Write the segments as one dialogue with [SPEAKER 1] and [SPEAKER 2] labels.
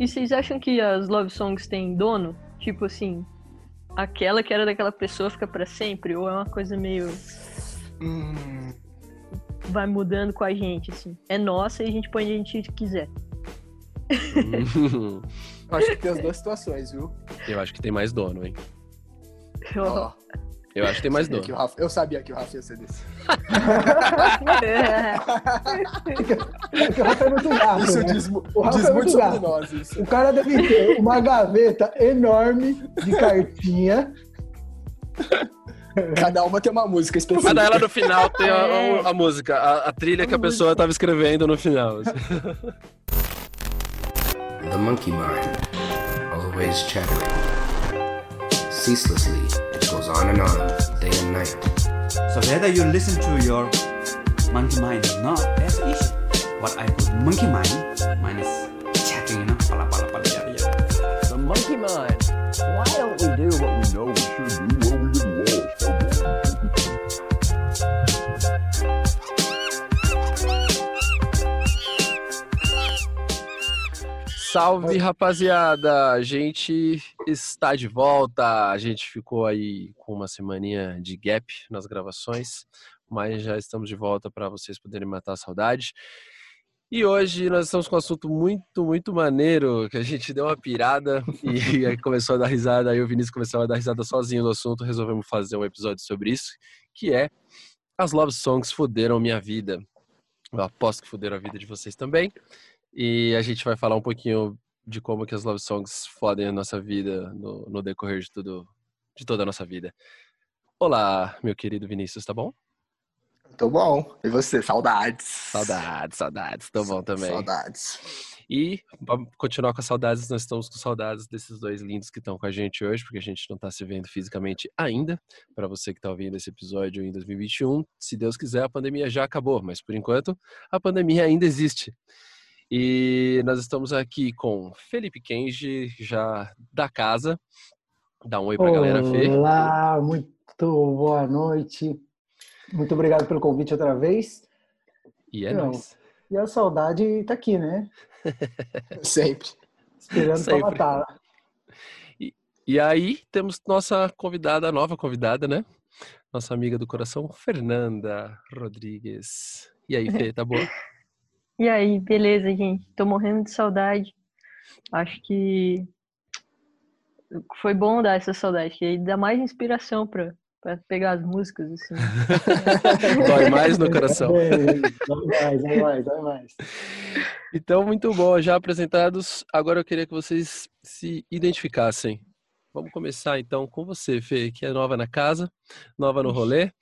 [SPEAKER 1] E vocês acham que as love songs têm dono? Tipo assim, aquela que era daquela pessoa fica para sempre? Ou é uma coisa meio.
[SPEAKER 2] Hum,
[SPEAKER 1] vai mudando com a gente, assim? É nossa e a gente põe onde a gente quiser.
[SPEAKER 3] Hum,
[SPEAKER 2] eu acho que tem as duas situações, viu?
[SPEAKER 3] Eu acho que tem mais dono, hein?
[SPEAKER 2] Ó,
[SPEAKER 3] Eu acho que tem mais dono.
[SPEAKER 2] que o Rafa- eu sabia que o Rafa ia ser desse.
[SPEAKER 1] É.
[SPEAKER 4] É que o Rafa é muito gato,
[SPEAKER 2] Isso
[SPEAKER 4] né?
[SPEAKER 2] diz,
[SPEAKER 4] O Rafa
[SPEAKER 2] diz
[SPEAKER 4] é
[SPEAKER 2] muito
[SPEAKER 4] muito
[SPEAKER 2] sobre
[SPEAKER 4] gato.
[SPEAKER 2] nós, isso.
[SPEAKER 4] O cara deve ter uma gaveta enorme de cartinha.
[SPEAKER 2] Cada uma tem uma música específica.
[SPEAKER 3] Cada ela no final tem a,
[SPEAKER 1] É.
[SPEAKER 3] a- a música, a, a trilha que a pessoa tava escrevendo no final. assim.
[SPEAKER 5] The monkey mind, always chattering. Ceaselessly, on and on, day and night.
[SPEAKER 6] So whether you listen to your monkey mind or not, that's the issue. What I call monkey mind,
[SPEAKER 3] Salve, rapaziada! A gente está de volta. A gente ficou aí com uma semaninha de gap nas gravações, mas já estamos de volta para vocês poderem matar a saudade. E hoje nós estamos com um assunto muito, muito maneiro, que a gente deu uma pirada e aí começou a dar risada, aí o Vinícius começou a dar risada sozinho no assunto, resolvemos fazer um episódio sobre isso, que é as love songs fuderam minha vida. Eu aposto que fuderam a vida de vocês também. E a gente vai falar um pouquinho de como que as love songs fodem a nossa vida no, no decorrer de tudo, de toda a nossa vida. Olá, meu querido Vinícius, tá bom?
[SPEAKER 2] Tô bom. E você? Saudades.
[SPEAKER 3] Saudades, saudades, tô bom também.
[SPEAKER 2] Saudades.
[SPEAKER 3] E pra continuar com as saudades, nós estamos com saudades desses dois lindos que estão com a gente hoje, porque a gente não tá se vendo fisicamente ainda. Para você que tá ouvindo esse episódio em 2021, se Deus quiser, a pandemia já acabou, mas por enquanto a pandemia ainda existe. E nós estamos aqui com Felipe Kenji, já da casa. Dá um oi pra galera, Fê.
[SPEAKER 4] Olá, muito boa noite. Muito obrigado pelo convite outra vez.
[SPEAKER 3] E é
[SPEAKER 4] Não.
[SPEAKER 3] nóis.
[SPEAKER 4] E a saudade tá aqui, né?
[SPEAKER 2] Sempre.
[SPEAKER 4] Esperando
[SPEAKER 3] Sempre.
[SPEAKER 4] matar.
[SPEAKER 3] E aí temos nossa convidada, nova convidada, né? Nossa amiga do coração, Fernanda Rodrigues. E aí, Fê, tá boa?
[SPEAKER 1] E aí, beleza, gente? Tô morrendo de saudade. Acho que foi bom dar essa saudade, que aí dá mais inspiração pra, pra pegar as músicas, assim.
[SPEAKER 3] Dói mais no coração.
[SPEAKER 4] É, Dói mais, dói mais, dói mais.
[SPEAKER 3] Então, muito bom. Já apresentados, agora eu queria que vocês se identificassem. Vamos começar então com você, Fê, que é nova na casa, nova no rolê.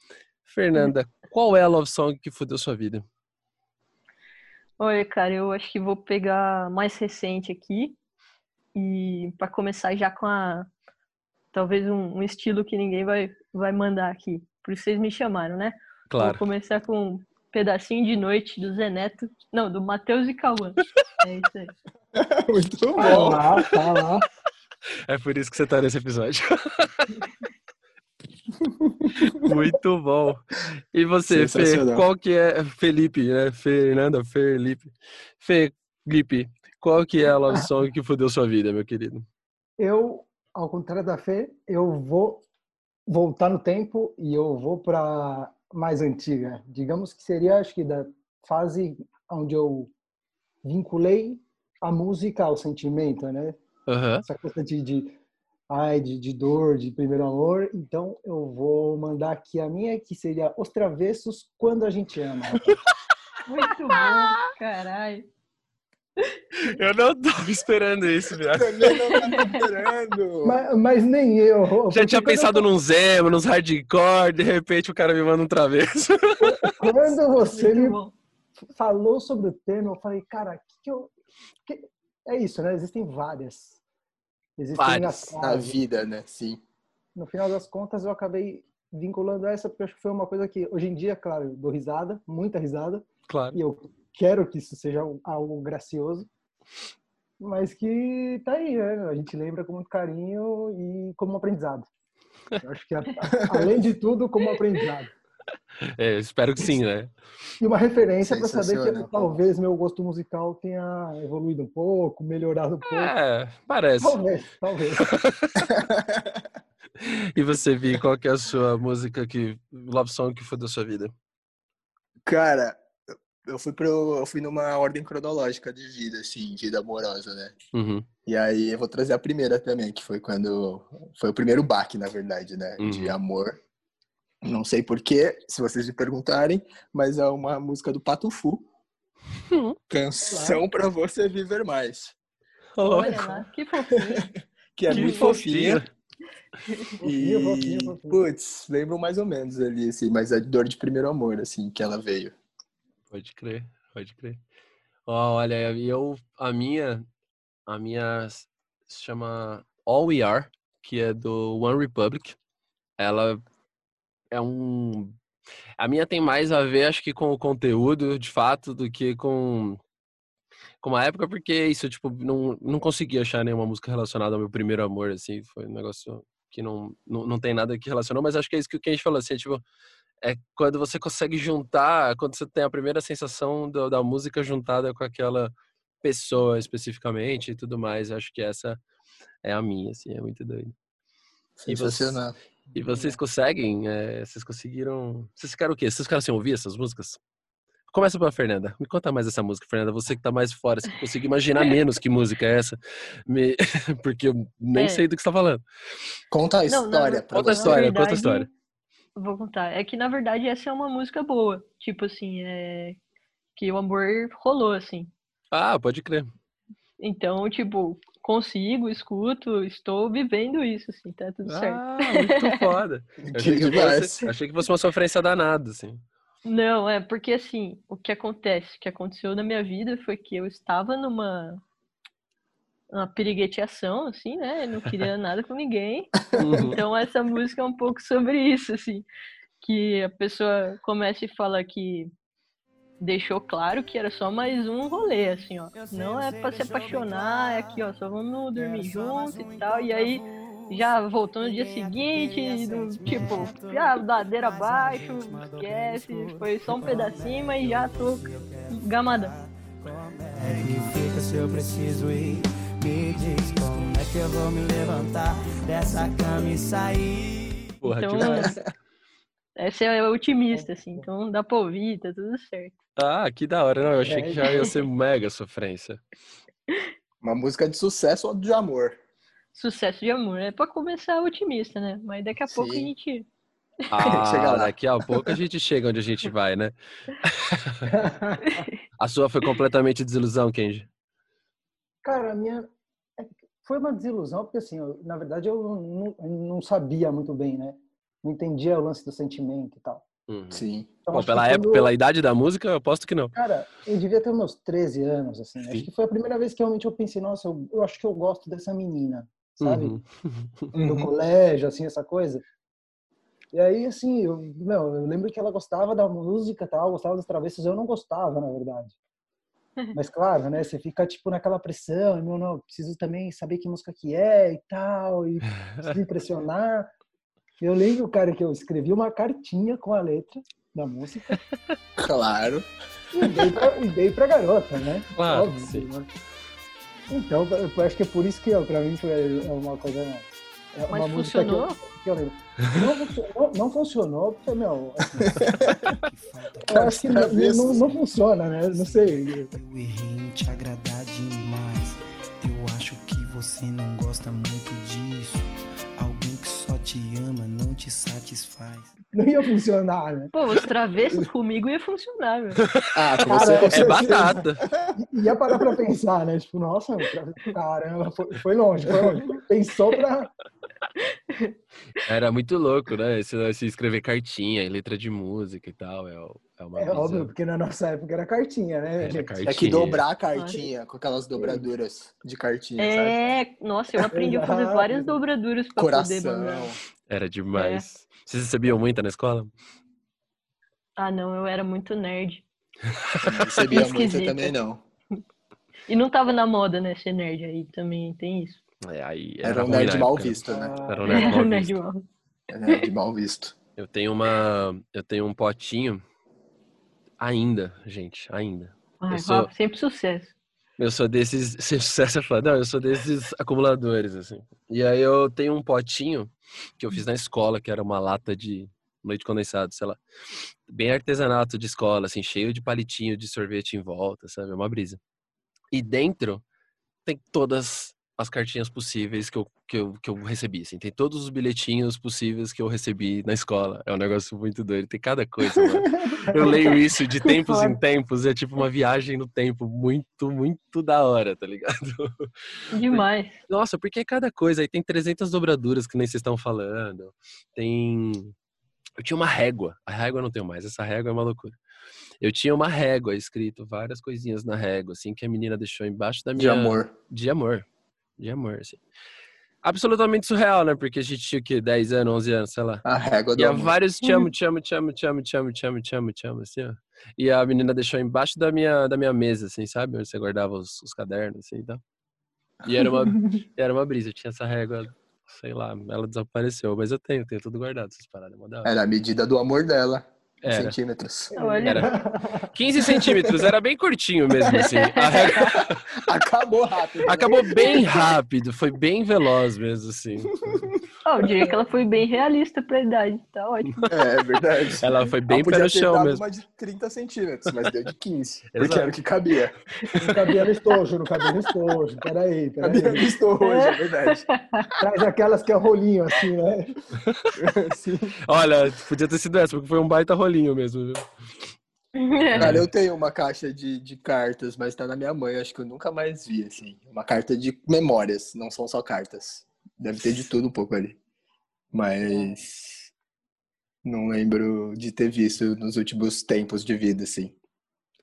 [SPEAKER 3] Fernanda, qual é a love song que fudeu sua vida?
[SPEAKER 1] Olha, cara, eu acho que vou pegar mais recente aqui e para começar já com a talvez um, um estilo que ninguém vai vai mandar aqui. Por isso vocês me chamaram, né? Vou
[SPEAKER 3] Claro.
[SPEAKER 1] começar com um pedacinho de noite do Zé Neto, não, do Matheus e Cauã. É isso aí.
[SPEAKER 2] Muito
[SPEAKER 4] Tá
[SPEAKER 2] bom.
[SPEAKER 4] lá, tá lá.
[SPEAKER 3] É por isso que você tá nesse episódio. Muito bom. E você, Fê, qual que é Felipe, né? Fernanda, Felipe. Felipe, qual que é a love song que fudeu sua vida, meu querido?
[SPEAKER 4] Eu, ao contrário da Fê, eu vou voltar no tempo e eu vou para mais antiga. Digamos que seria, acho que da fase onde eu vinculei a música ao sentimento, né?
[SPEAKER 3] Aham.
[SPEAKER 4] Essa coisa de, de, ai, de, de dor, de primeiro amor. Então eu vou mandar aqui a minha, que seria Os Travessos Quando a Gente Ama.
[SPEAKER 1] Muito bom, caralho.
[SPEAKER 3] Eu não tava esperando isso, viado.
[SPEAKER 2] Também não tá esperando.
[SPEAKER 4] mas, mas nem eu.
[SPEAKER 3] Já tinha pensado num Zemo, nos hardcore, de repente o cara me manda um travesso.
[SPEAKER 4] eu- Quando você
[SPEAKER 1] Muito
[SPEAKER 4] me
[SPEAKER 1] bom.
[SPEAKER 4] falou sobre o tema, eu falei, cara, que que eu. que- É isso, né? Existem várias. Existem as
[SPEAKER 2] Na vida, né? Sim.
[SPEAKER 4] No final das contas, eu acabei vinculando essa, porque acho que foi uma coisa que, hoje em dia, claro, eu dou risada, muita risada,
[SPEAKER 3] Claro.
[SPEAKER 4] e eu quero que isso seja algo gracioso, mas que tá aí, né? A gente lembra com muito carinho e como um aprendizado. Eu acho que, além de tudo, como um aprendizado.
[SPEAKER 3] É, espero que sim, né?
[SPEAKER 4] E uma referência para saber que talvez meu gosto musical tenha evoluído um pouco, melhorado um pouco.
[SPEAKER 3] É, parece.
[SPEAKER 4] Talvez, talvez.
[SPEAKER 3] E você, Vi, qual que é a sua música que. Love song que foi da sua vida?
[SPEAKER 2] Cara, eu fui pro, eu fui numa ordem cronológica de vida, assim, vida amorosa, né?
[SPEAKER 3] Uhum.
[SPEAKER 2] E aí eu vou trazer a primeira também, que foi quando foi o primeiro baque, na verdade, né? De
[SPEAKER 3] Uhum.
[SPEAKER 2] amor. Não sei porquê, se vocês me perguntarem, mas é uma música do Pato Fu.
[SPEAKER 3] Uhum.
[SPEAKER 2] Canção pra você viver mais.
[SPEAKER 1] Olha lá, que fofinho.
[SPEAKER 2] Que é
[SPEAKER 3] Que
[SPEAKER 2] muito fofinha.
[SPEAKER 4] Fofinho,
[SPEAKER 2] E, putz, lembro mais ou menos ali, assim, mas é dor de primeiro amor, assim, que ela veio.
[SPEAKER 3] Pode crer, pode crer. Olha, e eu, a minha, a minha se chama All We Are, que é do One Republic. Ela é um, a minha tem mais a ver, acho que com o conteúdo, de fato, do que com com uma época, porque isso, tipo, não, não consegui achar nenhuma música relacionada ao meu primeiro amor, assim, foi um negócio que não, não, não tem nada que relacionou, mas acho que é isso que o Kenji falou, assim, é, tipo, é quando você consegue juntar, quando você tem a primeira sensação do- da música juntada com aquela pessoa especificamente e tudo mais, acho que essa é a minha, assim, é muito doido. E você-
[SPEAKER 2] Sensacional.
[SPEAKER 3] E vocês conseguem, é, vocês conseguiram, vocês ficaram o quê? Vocês ficaram sem ouvir essas músicas? Começa pela Fernanda. Me conta mais essa música, Fernanda. Você que tá mais fora, você consegue imaginar menos que música é essa. Me- Porque eu nem
[SPEAKER 1] É.
[SPEAKER 3] sei do que você tá falando.
[SPEAKER 2] Conta a
[SPEAKER 1] Não,
[SPEAKER 2] história
[SPEAKER 1] ver-
[SPEAKER 2] pra
[SPEAKER 3] Conta a história,
[SPEAKER 1] na
[SPEAKER 3] conta a
[SPEAKER 1] verdade,
[SPEAKER 3] história.
[SPEAKER 1] Vou contar. É que, na verdade, essa é uma música boa. Tipo assim, é... Que o amor rolou, assim.
[SPEAKER 3] Ah, pode crer.
[SPEAKER 1] Então, tipo, consigo, escuto, estou vivendo isso, assim, tá tudo certo.
[SPEAKER 3] Ah, muito foda. Achei,
[SPEAKER 2] Que
[SPEAKER 3] fosse, achei que fosse uma sofrência danada, assim.
[SPEAKER 1] Não, é porque assim, o que acontece, o que aconteceu na minha vida foi que eu estava numa uma pirigueteação, assim, né? Eu não queria nada com ninguém.
[SPEAKER 3] Uhum.
[SPEAKER 1] Então essa música é um pouco sobre isso, assim, que a pessoa começa e fala que deixou claro que era só mais um rolê, assim, ó. Não é pra se apaixonar, é aqui, ó, só vamos dormir juntos e tal. E aí já voltou no dia seguinte, no, tipo, já ladeira abaixo, esquece, foi só um pedacinho, mas já tô gamadão.
[SPEAKER 7] É que fica se eu preciso ir? Me diz como é que eu vou me levantar dessa cama e sair?
[SPEAKER 3] Porra,
[SPEAKER 1] Então,
[SPEAKER 3] demais.
[SPEAKER 1] Essa é otimista, assim, então dá pra ouvir, tá tudo certo.
[SPEAKER 3] Ah, que da hora. Não, eu achei que já ia ser mega sofrência.
[SPEAKER 2] Uma música de sucesso ou de amor.
[SPEAKER 1] Sucesso de amor, é pra começar otimista, né? Mas daqui a pouco a
[SPEAKER 2] Sim.
[SPEAKER 1] gente.
[SPEAKER 3] Ah, daqui a pouco a gente chega onde a gente vai, né? A sua foi completamente desilusão, Kenji.
[SPEAKER 4] Cara, a minha é foi uma desilusão, porque assim, eu- na verdade eu não, eu não sabia muito bem, né? Não entendia o lance do sentimento e tal.
[SPEAKER 3] Uhum.
[SPEAKER 2] Sim.
[SPEAKER 4] Então,
[SPEAKER 3] Bom, pela época,
[SPEAKER 4] quando-
[SPEAKER 3] pela idade da música, eu aposto que não.
[SPEAKER 4] Cara, eu devia ter meus 13 anos, assim.
[SPEAKER 3] Sim.
[SPEAKER 4] Acho que foi a primeira vez que realmente eu pensei, nossa, eu, eu acho que eu gosto dessa menina, sabe?
[SPEAKER 3] Uhum.
[SPEAKER 4] No
[SPEAKER 2] Uhum.
[SPEAKER 4] colégio, assim, essa coisa. E aí, assim, eu, meu, eu lembro que ela gostava da música e tal, gostava dos travessos, eu não gostava, na verdade. Mas claro, né, você fica, tipo, naquela pressão, não, não, preciso também saber que música que é e tal, e preciso impressionar. Eu lembro, cara, que eu escrevi uma cartinha com a letra da música
[SPEAKER 2] Claro.
[SPEAKER 4] e dei pra, e dei pra garota, né?
[SPEAKER 3] Claro,
[SPEAKER 4] Óbvio,
[SPEAKER 3] sim.
[SPEAKER 4] né? Então, eu acho que é por isso que ó, pra mim foi uma coisa. É uma
[SPEAKER 1] Mas
[SPEAKER 4] música que eu-
[SPEAKER 1] funcionou?
[SPEAKER 4] que eu lembro. Não funcionou, não funcionou porque, meu, assim, eu acho que não, não, não funciona, né? Não sei.
[SPEAKER 7] Eu errei em te agradar demais. Eu acho que você não gosta muito disso. Te ama não te satisfaz.
[SPEAKER 4] Não ia funcionar, né?
[SPEAKER 1] Pô, os travessos comigo ia funcionar, meu.
[SPEAKER 2] Ah, com
[SPEAKER 4] Cara,
[SPEAKER 2] você
[SPEAKER 3] É
[SPEAKER 2] certeza.
[SPEAKER 3] batata.
[SPEAKER 4] I- Ia parar pra pensar, né? Tipo, nossa, caramba, foi, foi longe, foi longe. Pensou pra.
[SPEAKER 3] Era muito louco, né? Esse, esse escrever cartinha e letra de música e tal. É, o- é uma
[SPEAKER 4] É óbvio, porque na nossa época era cartinha, né?
[SPEAKER 3] Era
[SPEAKER 4] gente?
[SPEAKER 3] cartinha.
[SPEAKER 2] É que dobrar a cartinha com aquelas dobraduras de cartinha, sabe?
[SPEAKER 1] É, nossa, eu aprendi a fazer várias dobraduras pra poder
[SPEAKER 2] Coração.
[SPEAKER 1] mandar.
[SPEAKER 3] Era demais. Vocês recebiam muita na escola?
[SPEAKER 1] Ah, não, eu era muito nerd.
[SPEAKER 2] Não recebia muito, eu também não.
[SPEAKER 1] E não tava na moda, né, ser nerd aí, também tem isso.
[SPEAKER 3] É, aí
[SPEAKER 2] Era um
[SPEAKER 3] ruim
[SPEAKER 2] nerd mal
[SPEAKER 3] época, né?
[SPEAKER 2] visto, né?
[SPEAKER 3] Era um nerd
[SPEAKER 1] Era
[SPEAKER 3] mal
[SPEAKER 1] nerd
[SPEAKER 3] visto.
[SPEAKER 1] mal.
[SPEAKER 2] Era nerd mal visto.
[SPEAKER 3] Eu tenho uma. Eu tenho um potinho. Ainda, gente, ainda.
[SPEAKER 1] Ai,
[SPEAKER 3] Eu sou-
[SPEAKER 1] sempre sucesso.
[SPEAKER 3] Eu sou desses. Se sucesso é foda. Não, eu sou desses acumuladores, assim. E aí eu tenho um potinho que eu fiz na escola, que era uma lata de leite condensado, sei lá. Bem artesanato de escola, assim, cheio de palitinho de sorvete em volta, sabe? É uma brisa. E dentro tem todas as cartinhas possíveis que eu, que eu, que eu recebi, assim. Tem todos os bilhetinhos possíveis que eu recebi na escola. É um negócio muito doido. Tem cada coisa, mano. Eu leio isso de tempos em tempos. É tipo uma viagem no tempo muito, muito da hora, tá ligado?
[SPEAKER 1] Demais.
[SPEAKER 3] Nossa, porque cada coisa. Aí tem 300 dobraduras que nem vocês estão falando. Tem. Eu tinha uma régua. A régua eu não tenho mais. Essa régua é uma loucura. Eu tinha uma régua escrito várias coisinhas na régua, assim, que a menina deixou embaixo da minha.
[SPEAKER 2] De amor.
[SPEAKER 3] De amor. De amor, assim. Absolutamente surreal, né? Porque a gente tinha o quê? 10 anos, 11 anos, sei lá.
[SPEAKER 2] A régua do
[SPEAKER 3] E há
[SPEAKER 2] amor.
[SPEAKER 3] vários te amo, te amo, te amo, te amo, te amo, te amo, te amo, te amo, assim, ó. E a menina deixou embaixo da minha, da minha mesa, assim, sabe? Onde você guardava os, os cadernos, assim, e tal. E era uma, era uma brisa, eu tinha essa régua, sei lá, ela desapareceu, mas eu tenho, tenho tudo guardado, essas paradas, é mó da hora.
[SPEAKER 2] Era a medida do amor dela.
[SPEAKER 3] Era,
[SPEAKER 2] Centímetros.
[SPEAKER 1] Olha,
[SPEAKER 3] era 15 centímetros, era bem curtinho mesmo, assim.
[SPEAKER 2] Acabou rápido. né?
[SPEAKER 3] acabou bem rápido, foi bem veloz mesmo, assim.
[SPEAKER 1] ó, eu diria que ela foi bem realista pra idade. Tá ótimo.
[SPEAKER 2] É, é verdade.
[SPEAKER 3] Ela foi bem
[SPEAKER 2] Ela
[SPEAKER 3] pé
[SPEAKER 2] podia
[SPEAKER 3] no
[SPEAKER 2] ter
[SPEAKER 3] chão
[SPEAKER 2] dado
[SPEAKER 3] mesmo.
[SPEAKER 2] uma de 30 centímetros, mas deu de 15. porque
[SPEAKER 3] Exato.
[SPEAKER 2] era o que cabia.
[SPEAKER 4] Não cabia no estojo, não cabia no estojo. Peraí,
[SPEAKER 2] Cabia no
[SPEAKER 4] peraí.
[SPEAKER 2] estojo hoje, é verdade.
[SPEAKER 4] Traz aquelas que é rolinho, assim, né?
[SPEAKER 2] Sim.
[SPEAKER 3] Olha, podia ter sido essa, porque foi um baita rolinho mesmo, viu?
[SPEAKER 2] Cara, eu tenho uma caixa de, de cartas, mas tá na minha mãe, acho que eu nunca mais vi, assim. Uma carta de memórias, não são só cartas. Deve ter de tudo um pouco ali. Mas não lembro de ter visto nos últimos tempos de vida, assim.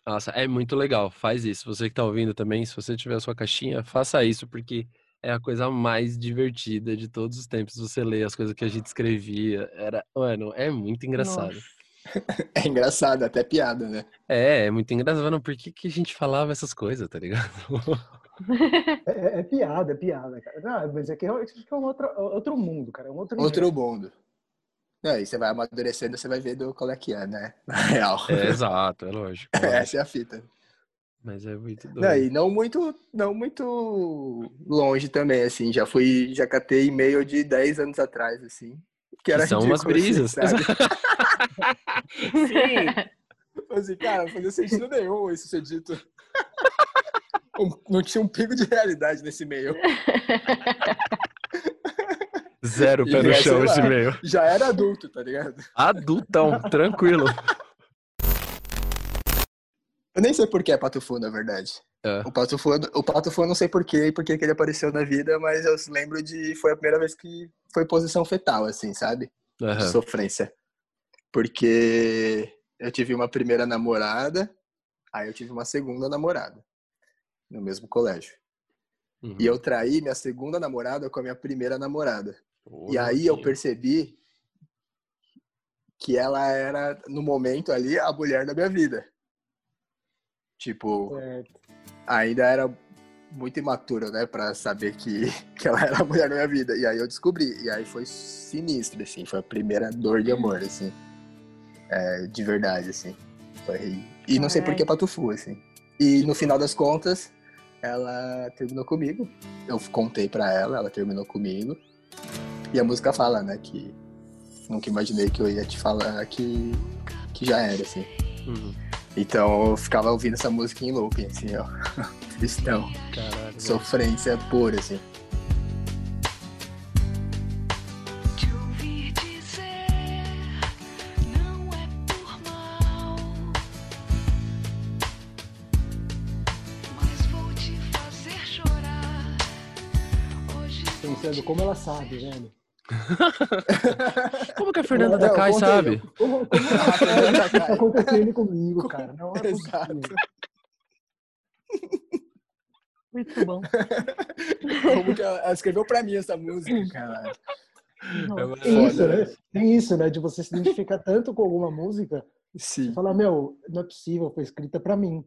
[SPEAKER 3] Nossa, é muito legal. Faz isso. Você que tá ouvindo também, se você tiver a sua caixinha, faça isso, porque é a coisa mais divertida de todos os tempos. Você lê as coisas que a gente escrevia. Era, mano, é muito engraçado.
[SPEAKER 1] Nossa.
[SPEAKER 2] É engraçado, até piada, né?
[SPEAKER 3] É, é muito engraçado. Por que, que a gente falava essas coisas, tá ligado?
[SPEAKER 4] É, é piada, é piada, cara. Não, mas é que realmente é um outro, outro mundo, cara. É um outro,
[SPEAKER 2] Outro
[SPEAKER 4] universo.
[SPEAKER 2] mundo. Não, e você vai amadurecendo, você vai ver do qual é que é, né? Na real.
[SPEAKER 3] É, exato, é lógico. lógico.
[SPEAKER 2] Essa é a fita.
[SPEAKER 3] Mas é muito doido.
[SPEAKER 2] Não, e não muito, não muito longe também, assim. Já fui, já catei e-mail de 10 anos atrás, assim. Que era
[SPEAKER 3] são umas
[SPEAKER 2] ridículo, assim,
[SPEAKER 3] brisas.
[SPEAKER 2] sabe?
[SPEAKER 3] Sim.
[SPEAKER 2] Assim, cara, não fazia sentido nenhum isso ser dito. Não tinha um pingo de realidade nesse e-mail.
[SPEAKER 3] Zero pé no chão esse meio.
[SPEAKER 2] Já era adulto, tá ligado?
[SPEAKER 3] Adultão, tranquilo.
[SPEAKER 2] Eu nem sei por que é Pato Fu, na verdade.
[SPEAKER 3] É.
[SPEAKER 2] O Pato Fu, o Pato Fu eu não sei por quê e por que que ele apareceu na vida, mas eu lembro de. Foi a primeira vez que foi posição fetal, assim, sabe? De
[SPEAKER 3] Aham.
[SPEAKER 2] sofrência. Porque eu tive uma primeira namorada, aí eu tive uma segunda namorada. No mesmo colégio.
[SPEAKER 3] Uhum.
[SPEAKER 2] E eu traí minha segunda namorada com a minha primeira namorada.
[SPEAKER 3] Ô,
[SPEAKER 2] E aí eu percebi que ela era, no momento ali, a mulher da minha vida. Tipo,
[SPEAKER 4] É,
[SPEAKER 2] ainda era muito imaturo, né, Pra saber que, que ela era a mulher da minha vida. E aí eu descobri. E aí foi sinistro, assim. Foi a primeira dor de amor, assim. É, de verdade, assim. Foi... E não sei por que Patufu, assim. E no final das contas, ela terminou comigo. Eu contei pra ela, ela terminou comigo. E a música fala, né, que nunca imaginei que eu ia te falar que, que já era, assim.
[SPEAKER 3] Uhum.
[SPEAKER 2] Então eu ficava ouvindo essa música em looping, assim, ó. Tristão.
[SPEAKER 3] Caralho.
[SPEAKER 2] Sofrência pura, assim.
[SPEAKER 4] Pensando como ela sabe, velho.
[SPEAKER 3] Como que a Fernanda
[SPEAKER 2] Não,
[SPEAKER 3] Takai
[SPEAKER 2] contei,
[SPEAKER 3] sabe?
[SPEAKER 4] Como, que tá acontecendo comigo, cara? Não é
[SPEAKER 2] Exato.
[SPEAKER 4] possível.
[SPEAKER 1] Muito bom.
[SPEAKER 2] Como que ela, ela escreveu pra mim essa música, cara.
[SPEAKER 4] Tem isso,
[SPEAKER 2] Foda,
[SPEAKER 4] né? Tem isso, né? De você se identificar tanto com alguma música
[SPEAKER 2] Sim,
[SPEAKER 4] e falar, meu, não é possível, foi escrita pra mim.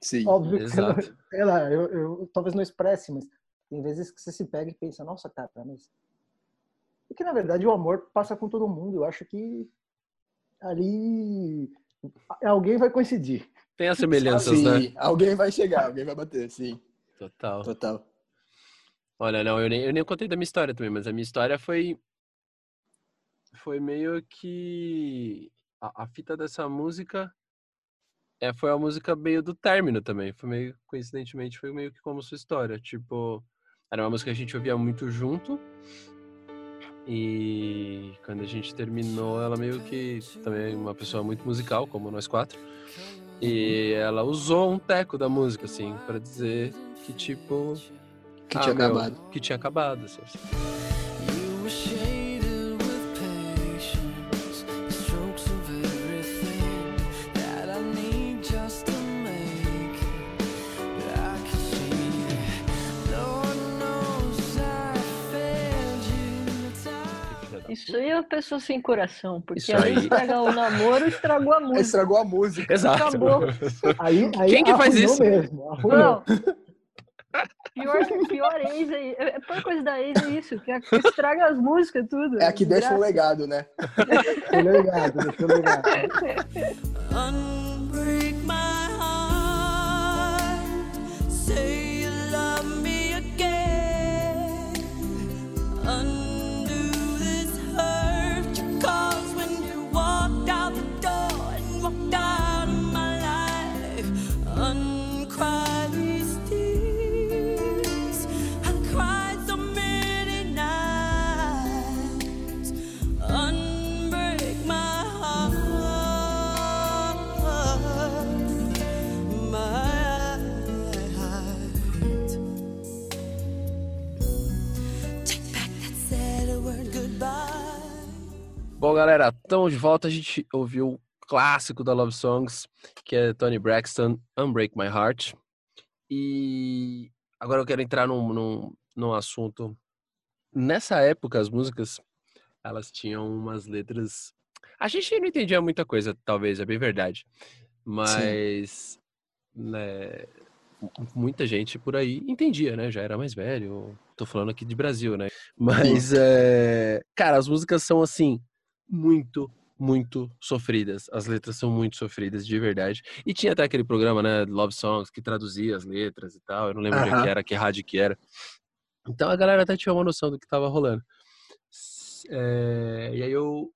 [SPEAKER 2] sim.
[SPEAKER 4] Óbvio que,
[SPEAKER 3] Exato.
[SPEAKER 4] sei lá, eu, eu talvez não expresse, mas tem vezes que você se pega e pensa, nossa, cara, mas Porque, na verdade, o amor passa com todo mundo. Eu acho que ali alguém vai coincidir.
[SPEAKER 3] Tem as semelhanças,
[SPEAKER 2] sim,
[SPEAKER 3] né?
[SPEAKER 2] alguém vai chegar, alguém vai bater, sim.
[SPEAKER 3] Total.
[SPEAKER 2] Total.
[SPEAKER 3] Olha, não, eu nem, eu nem contei da minha história também, mas a minha história foi. Foi meio que. A, a fita dessa música é, foi a música meio do término também. Foi meio, coincidentemente, foi meio que como sua história. Tipo, era uma música que a gente ouvia muito junto. E quando a gente terminou, ela meio que também é uma pessoa muito musical, como nós quatro. E ela usou um teco da música, assim, pra dizer que, tipo.
[SPEAKER 2] Que
[SPEAKER 3] ah,
[SPEAKER 2] tinha
[SPEAKER 3] meu,
[SPEAKER 2] acabado.
[SPEAKER 3] Que tinha acabado, assim.
[SPEAKER 7] You
[SPEAKER 1] Isso aí é uma pessoa sem coração, porque
[SPEAKER 3] Isso
[SPEAKER 1] além
[SPEAKER 3] aí.
[SPEAKER 1] de estragar o namoro, estragou a música.
[SPEAKER 2] Estragou a música.
[SPEAKER 3] Exato.
[SPEAKER 1] Acabou.
[SPEAKER 4] Aí, aí
[SPEAKER 3] Quem que faz isso?
[SPEAKER 4] mesmo. arruinou.
[SPEAKER 1] Não. Pior, pior ex aí. A pior coisa da ex é isso, que estraga as músicas, tudo.
[SPEAKER 2] É a que deixa um legado, né?
[SPEAKER 4] Deixou legado, deixou legado.
[SPEAKER 3] galera, estamos de volta. A gente ouviu o clássico da Love Songs, que é Tony Braxton, Unbreak My Heart. E agora eu quero entrar num, num, num assunto. Nessa época, as músicas, elas tinham umas letras. A gente não entendia muita coisa, talvez, é bem verdade. Mas, né, muita gente por aí entendia, né? Já era mais velho. Tô falando aqui de Brasil, né? Mas, é, cara, as músicas são assim, muito, muito sofridas. As letras são muito sofridas, de verdade. E tinha até aquele programa, né, Love Songs, que traduzia as letras e tal. Eu não lembro onde é
[SPEAKER 2] Aham.
[SPEAKER 3] que era, que rádio que era. Então a galera até tinha uma noção do que tava rolando. É, e aí eu.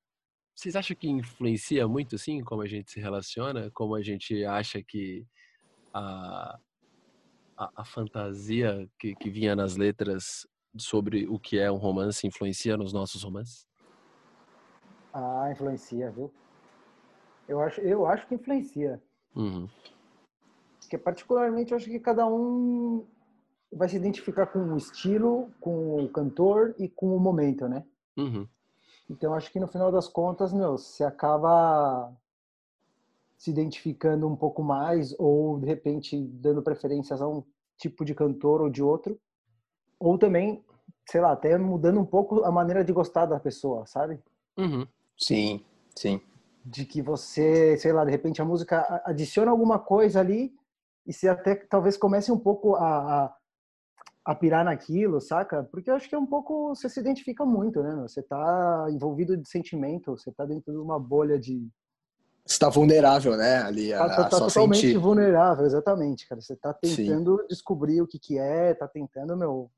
[SPEAKER 3] Vocês acham que influencia muito, assim, como a gente se relaciona? Como a gente acha que a, a, a fantasia que, que vinha nas letras sobre o que é um romance influencia nos nossos romances?
[SPEAKER 4] Ah, influencia, viu? Eu acho, eu acho que influencia.
[SPEAKER 3] Uhum.
[SPEAKER 4] Porque particularmente eu acho que cada um vai se identificar com o estilo, com o cantor e com o momento, né?
[SPEAKER 3] Uhum.
[SPEAKER 4] Então acho que no final das contas, meu, você acaba se identificando um pouco mais ou de repente dando preferências a um tipo de cantor ou de outro, ou também, sei lá, até mudando um pouco a maneira de gostar da pessoa, sabe?
[SPEAKER 3] Uhum.
[SPEAKER 2] Sim, sim.
[SPEAKER 4] de que você, sei lá, de repente a música adiciona alguma coisa ali e você até talvez comece um pouco a, a, a pirar naquilo, saca? Porque eu acho que é um pouco, você se identifica muito, né? Você tá envolvido de sentimento, você tá dentro de uma bolha de...
[SPEAKER 2] Você tá vulnerável, né? Ali a,
[SPEAKER 4] Tá, tá-
[SPEAKER 2] a
[SPEAKER 4] tá
[SPEAKER 2] só
[SPEAKER 4] totalmente
[SPEAKER 2] sentir.
[SPEAKER 4] vulnerável, exatamente, cara. Você tá
[SPEAKER 2] Sim.
[SPEAKER 4] tentando descobrir o que que é, tá tentando, meu,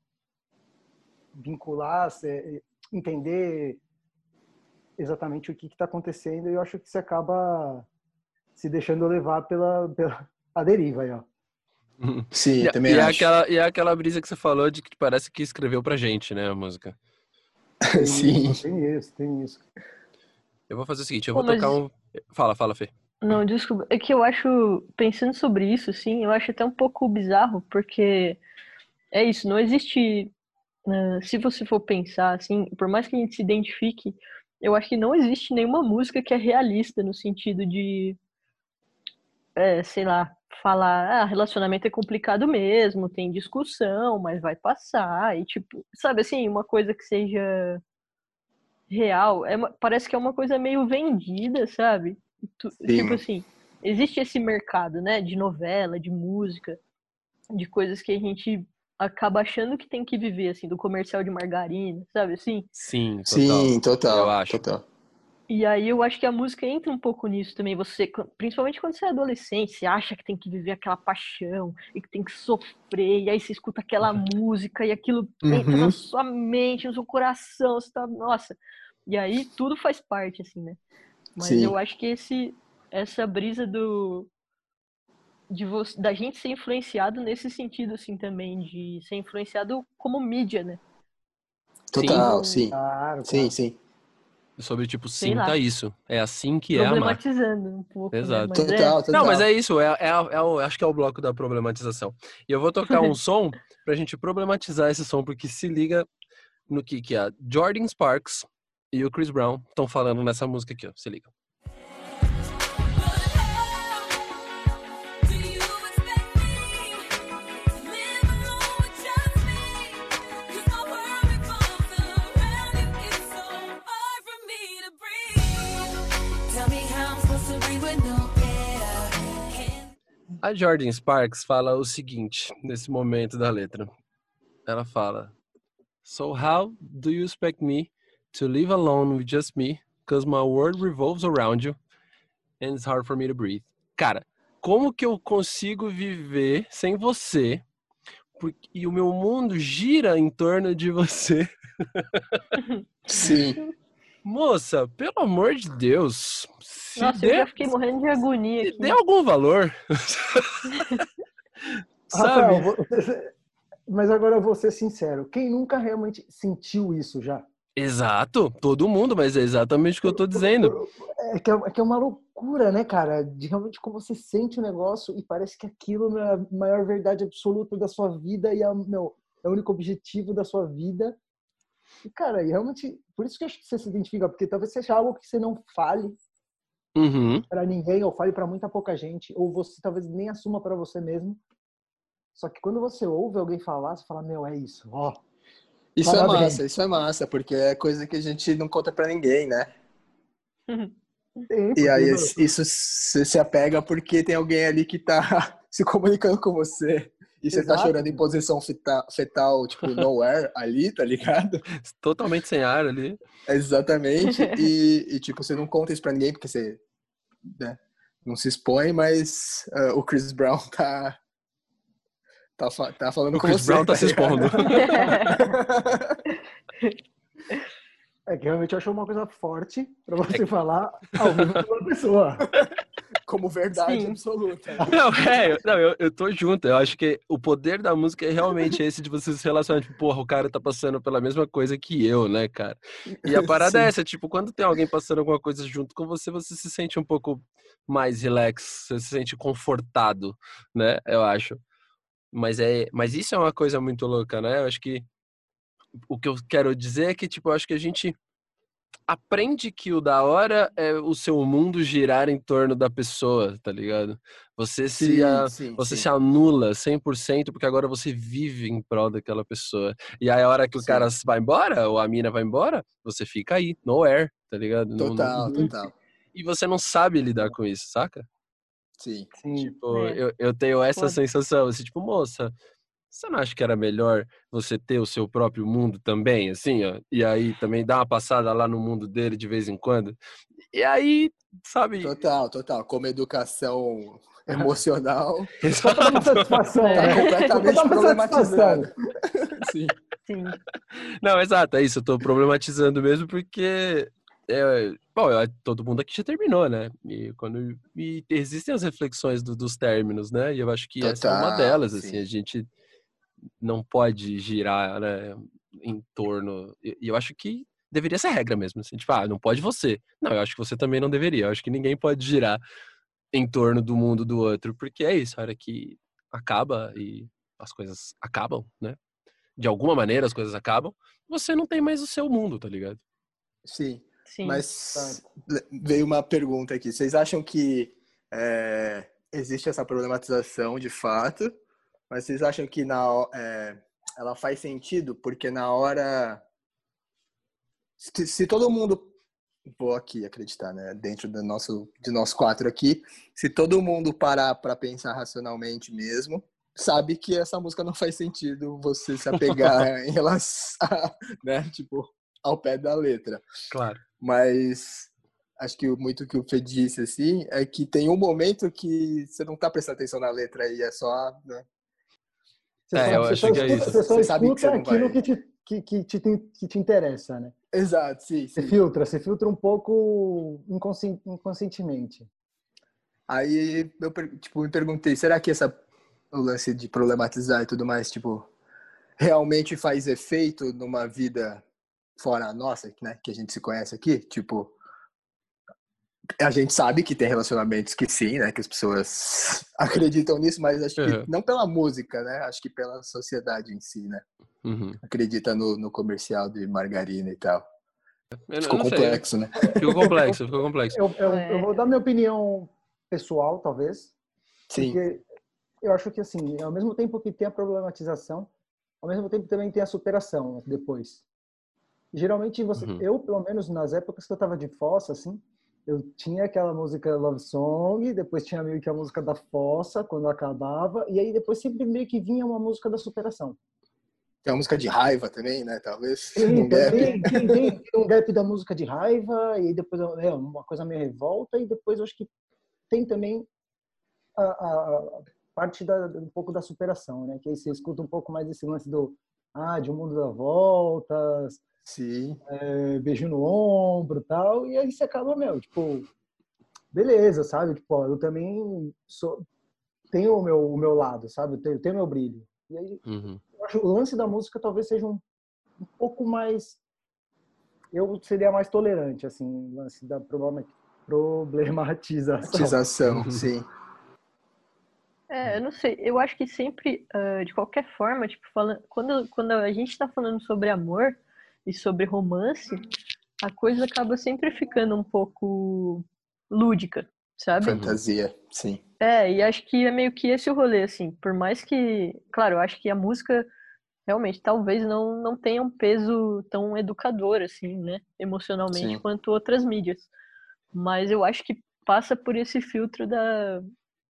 [SPEAKER 4] vincular, entender exatamente o que está acontecendo e eu acho que você acaba se deixando levar pela, pela a deriva aí, ó.
[SPEAKER 2] Sim,
[SPEAKER 3] E,
[SPEAKER 2] também
[SPEAKER 3] e é
[SPEAKER 2] acho.
[SPEAKER 3] aquela, e é aquela brisa que você falou de que parece que escreveu pra gente, né, a música.
[SPEAKER 4] Tem
[SPEAKER 2] Sim.
[SPEAKER 4] isso, tem isso, tem isso.
[SPEAKER 3] Eu vou fazer o seguinte, eu
[SPEAKER 1] Pô,
[SPEAKER 3] vou tocar um... Fala, fala, Fê.
[SPEAKER 1] Não, desculpa. É que eu acho, pensando sobre isso, sim, eu acho até um pouco bizarro, porque é isso, não existe. né, se você for pensar, assim, por mais que a gente se identifique, eu acho que não existe nenhuma música que é realista no sentido de, é, sei lá, falar, ah, relacionamento é complicado mesmo, tem discussão, mas vai passar, e tipo, sabe assim, uma coisa que seja real, é uma- parece que é uma coisa meio vendida, sabe? Tu-. Tipo assim, existe esse mercado, né, de novela, de música, de coisas que a gente acaba achando que tem que viver, assim, do comercial de margarina, sabe assim?
[SPEAKER 3] Sim, total.
[SPEAKER 2] Sim, total.
[SPEAKER 3] Eu acho.
[SPEAKER 2] Total.
[SPEAKER 1] E aí eu acho que a música entra um pouco nisso também. Você, principalmente quando você é adolescente, você acha que tem que viver aquela paixão e que tem que sofrer, e aí você escuta aquela música e aquilo entra
[SPEAKER 2] Uhum.
[SPEAKER 1] na sua mente, no seu coração, você tá, nossa. E aí tudo faz parte, assim, né? Mas
[SPEAKER 2] Sim.
[SPEAKER 1] eu acho que esse, essa brisa do de você, da gente ser influenciado nesse sentido, assim, também, de ser influenciado como mídia, né?
[SPEAKER 2] Total, sim.
[SPEAKER 4] Claro,
[SPEAKER 2] Sim,
[SPEAKER 4] claro.
[SPEAKER 2] sim.
[SPEAKER 3] Sobre, tipo,
[SPEAKER 1] Sei lá.
[SPEAKER 3] sinta isso. É assim que é.
[SPEAKER 1] Problematizando um pouco, né?
[SPEAKER 3] Exato.
[SPEAKER 1] Mas é-
[SPEAKER 2] Total, total.
[SPEAKER 3] Não, mas é isso, é, é, é o- acho que é o bloco da problematização. E eu vou tocar um som pra gente problematizar esse som, porque se liga no que, que a Jordan Sparks e o Chris Brown estão falando nessa música aqui, ó. Se liga. A Jordan Sparks fala o seguinte nesse momento da letra. Ela fala: So how do you expect me to live alone with just me? Cause my world revolves around you and it's hard for me to breathe. Cara, como que eu consigo viver sem você? Porque, e o meu mundo gira em torno de você.
[SPEAKER 2] Sim.
[SPEAKER 3] Moça, pelo amor de Deus. Se
[SPEAKER 1] Nossa, eu
[SPEAKER 3] dê,
[SPEAKER 1] já fiquei morrendo de agonia
[SPEAKER 3] se
[SPEAKER 1] aqui.
[SPEAKER 3] dê algum valor. Sabe?
[SPEAKER 4] Rafael, vou- mas agora eu vou ser sincero. Quem nunca realmente sentiu isso já?
[SPEAKER 3] Exato, todo mundo, mas é exatamente o que eu tô dizendo.
[SPEAKER 4] É que é, é que é uma loucura, né, cara? De realmente como você sente o negócio e parece que aquilo é a maior verdade absoluta da sua vida e é, meu, é o único objetivo da sua vida. E, cara, e realmente, por isso que acho que você se identifica, porque talvez seja algo que você não fale
[SPEAKER 3] Uhum.
[SPEAKER 4] para ninguém, ou fale para muita pouca gente, ou você talvez nem assuma para você mesmo. Só que quando você ouve alguém falar, você fala, meu, é isso, ó.
[SPEAKER 2] Isso é massa, isso é massa, porque é coisa que a gente não conta pra ninguém, né?
[SPEAKER 4] Tem,
[SPEAKER 2] E aí isso você se apega porque tem alguém ali que tá se comunicando com você. E você tá
[SPEAKER 4] Exato.
[SPEAKER 2] chorando em posição feta- fetal, tipo, nowhere ali, tá ligado?
[SPEAKER 3] Totalmente sem ar ali.
[SPEAKER 2] Exatamente. E, e, tipo, você não conta isso pra ninguém porque você né, não se expõe, mas ah, o Chris Brown tá. Tá, fa- tá falando
[SPEAKER 3] O
[SPEAKER 2] com
[SPEAKER 3] Chris
[SPEAKER 2] você.
[SPEAKER 3] Brown tá se
[SPEAKER 2] ligado?
[SPEAKER 3] expondo.
[SPEAKER 4] É que realmente eu acho uma coisa forte pra você falar ao vivo com uma pessoa.
[SPEAKER 2] Como verdade
[SPEAKER 1] Sim.
[SPEAKER 2] absoluta.
[SPEAKER 3] Não, é, eu- não, eu, eu tô junto. Eu acho que o poder da música é realmente esse de você se relacionar. Tipo, porra, o cara tá passando pela mesma coisa que eu, né, cara? E a parada é
[SPEAKER 2] Sim.
[SPEAKER 3] essa, tipo, quando tem alguém passando alguma coisa junto com você, você se sente um pouco mais relax, você se sente confortado, né? Eu acho. Mas, é, mas isso é uma coisa muito louca, né? Eu acho que o que eu quero dizer é que, tipo, eu acho que a gente aprende que o da hora é o seu mundo girar em torno da pessoa, tá ligado? Você se,
[SPEAKER 2] Sim,
[SPEAKER 3] a-
[SPEAKER 2] sim,
[SPEAKER 3] você
[SPEAKER 2] sim.
[SPEAKER 3] se anula 100% porque agora você vive em prol daquela pessoa. E aí a hora que o
[SPEAKER 2] Sim.
[SPEAKER 3] cara vai embora, ou a mina vai embora, você fica aí, nowhere, tá ligado? Não- não-
[SPEAKER 2] Total, total.
[SPEAKER 3] E você não sabe lidar com isso, saca?
[SPEAKER 2] Sim.
[SPEAKER 4] Sim.
[SPEAKER 3] Tipo,
[SPEAKER 1] É.
[SPEAKER 3] eu, eu tenho essa
[SPEAKER 1] Foda.
[SPEAKER 3] sensação, assim, tipo, moça, você não acha que era melhor você ter o seu próprio mundo também, assim, ó? E aí também dar uma passada lá no mundo dele de vez em quando? E aí, sabe?
[SPEAKER 2] Total, total. Como educação emocional,
[SPEAKER 4] Só pra dar satisfação.
[SPEAKER 2] tá
[SPEAKER 1] É.
[SPEAKER 2] completamente problematizado. Sim.
[SPEAKER 1] Sim.
[SPEAKER 3] Não, exato, é isso. Eu tô problematizando mesmo porque. É, bom, eu- todo mundo aqui já terminou, né? E, quando, e existem as reflexões do- dos términos, né? E eu acho que essa é uma
[SPEAKER 2] Total,
[SPEAKER 3] delas,
[SPEAKER 2] sim.
[SPEAKER 3] assim, a gente não pode girar né, em torno. E eu acho que deveria ser regra mesmo, assim, tipo, ah, não pode você. Não, eu acho que você também não deveria. Eu acho que ninguém pode girar em torno do mundo do outro, porque é isso, a hora que acaba e as coisas acabam, né? De alguma maneira as coisas acabam, você não tem mais o seu mundo, tá ligado?
[SPEAKER 2] Sim.
[SPEAKER 1] Sim.
[SPEAKER 2] Mas veio uma pergunta aqui. Vocês acham que é, existe essa problematização de fato? Mas vocês acham que na, é, ela faz sentido? Porque na hora. Se, se todo mundo. Vou aqui acreditar, né? Dentro do nosso, de nós quatro aqui. Se todo mundo parar para pensar racionalmente mesmo, sabe que essa música não faz sentido você se apegar em relação, a, né, tipo, ao pé da letra.
[SPEAKER 3] Claro.
[SPEAKER 2] Mas acho que o- muito que o Fê disse, assim, é que tem um momento que você não tá prestando atenção na letra e é só, né?
[SPEAKER 4] Você
[SPEAKER 3] É,
[SPEAKER 4] só,
[SPEAKER 3] eu
[SPEAKER 4] você
[SPEAKER 3] acho
[SPEAKER 4] só
[SPEAKER 3] que é
[SPEAKER 4] escuta,
[SPEAKER 3] isso.
[SPEAKER 4] você só
[SPEAKER 2] Você sabe que
[SPEAKER 4] escuta
[SPEAKER 2] você
[SPEAKER 4] aquilo
[SPEAKER 2] vai-
[SPEAKER 4] que, te, que, que, te, que te interessa, né?
[SPEAKER 2] Exato, sim,
[SPEAKER 4] Você
[SPEAKER 2] sim.
[SPEAKER 4] filtra, você filtra um pouco inconsci- inconscientemente.
[SPEAKER 2] Aí eu tipo, me perguntei, será que essa o lance de problematizar e tudo mais, tipo, realmente faz efeito numa vida fora a nossa, né, que a gente se conhece aqui? Tipo, a gente sabe que tem relacionamentos que sim, né, que as pessoas acreditam nisso, mas acho que
[SPEAKER 3] Uhum.
[SPEAKER 2] não pela música, né? Acho que pela sociedade em si, né?
[SPEAKER 3] Uhum.
[SPEAKER 2] Acredita no, no comercial de margarina e tal.
[SPEAKER 3] Eu,
[SPEAKER 2] Ficou
[SPEAKER 3] não sei.
[SPEAKER 2] complexo, né?
[SPEAKER 3] Ficou complexo, ficou complexo.
[SPEAKER 4] Eu, eu,
[SPEAKER 1] É.
[SPEAKER 4] eu vou dar minha opinião pessoal, talvez.
[SPEAKER 2] Sim.
[SPEAKER 4] Porque eu acho que, assim, ao mesmo tempo que tem a problematização, ao mesmo tempo também tem a superação depois. Geralmente, você,
[SPEAKER 3] Uhum.
[SPEAKER 4] eu, pelo menos nas épocas que eu tava de fossa, assim, eu tinha aquela música Love Song, depois tinha meio que a música da fossa, quando acabava, e aí depois sempre meio que vinha uma música da superação.
[SPEAKER 2] Tem uma música de raiva também, né? Talvez.
[SPEAKER 4] Tem,
[SPEAKER 2] num gap.
[SPEAKER 4] tem, tem, tem um gap da música de raiva, e depois é uma coisa meio revolta, e depois eu acho que tem também a, a- a parte da, um pouco da superação, né? Que aí você escuta um pouco mais esse lance do ah, de um mundo dá voltas,
[SPEAKER 2] Sim.
[SPEAKER 4] é, beijo no ombro e tal, e aí você acaba, meu, tipo, beleza, sabe? Tipo, ó, eu também sou, tenho o meu, o meu lado, sabe? Eu tenho, tenho meu brilho. E aí
[SPEAKER 3] Uhum.
[SPEAKER 4] eu acho que o lance da música talvez seja um, um pouco mais. Eu seria mais tolerante, assim, o lance da problema- problematização.
[SPEAKER 2] Monetização, sim.
[SPEAKER 1] É, eu não sei. Eu acho que sempre, ah, de qualquer forma, tipo, falando, quando, quando a gente tá falando sobre amor e sobre romance, a coisa acaba sempre ficando um pouco lúdica, sabe?
[SPEAKER 2] Fantasia, sim.
[SPEAKER 1] É, e acho que é meio que esse o rolê, assim. Por mais que, claro, eu acho que a música realmente talvez não, não tenha um peso tão educador, assim, né? Emocionalmente,
[SPEAKER 2] Sim.
[SPEAKER 1] quanto outras mídias. Mas eu acho que passa por esse filtro da,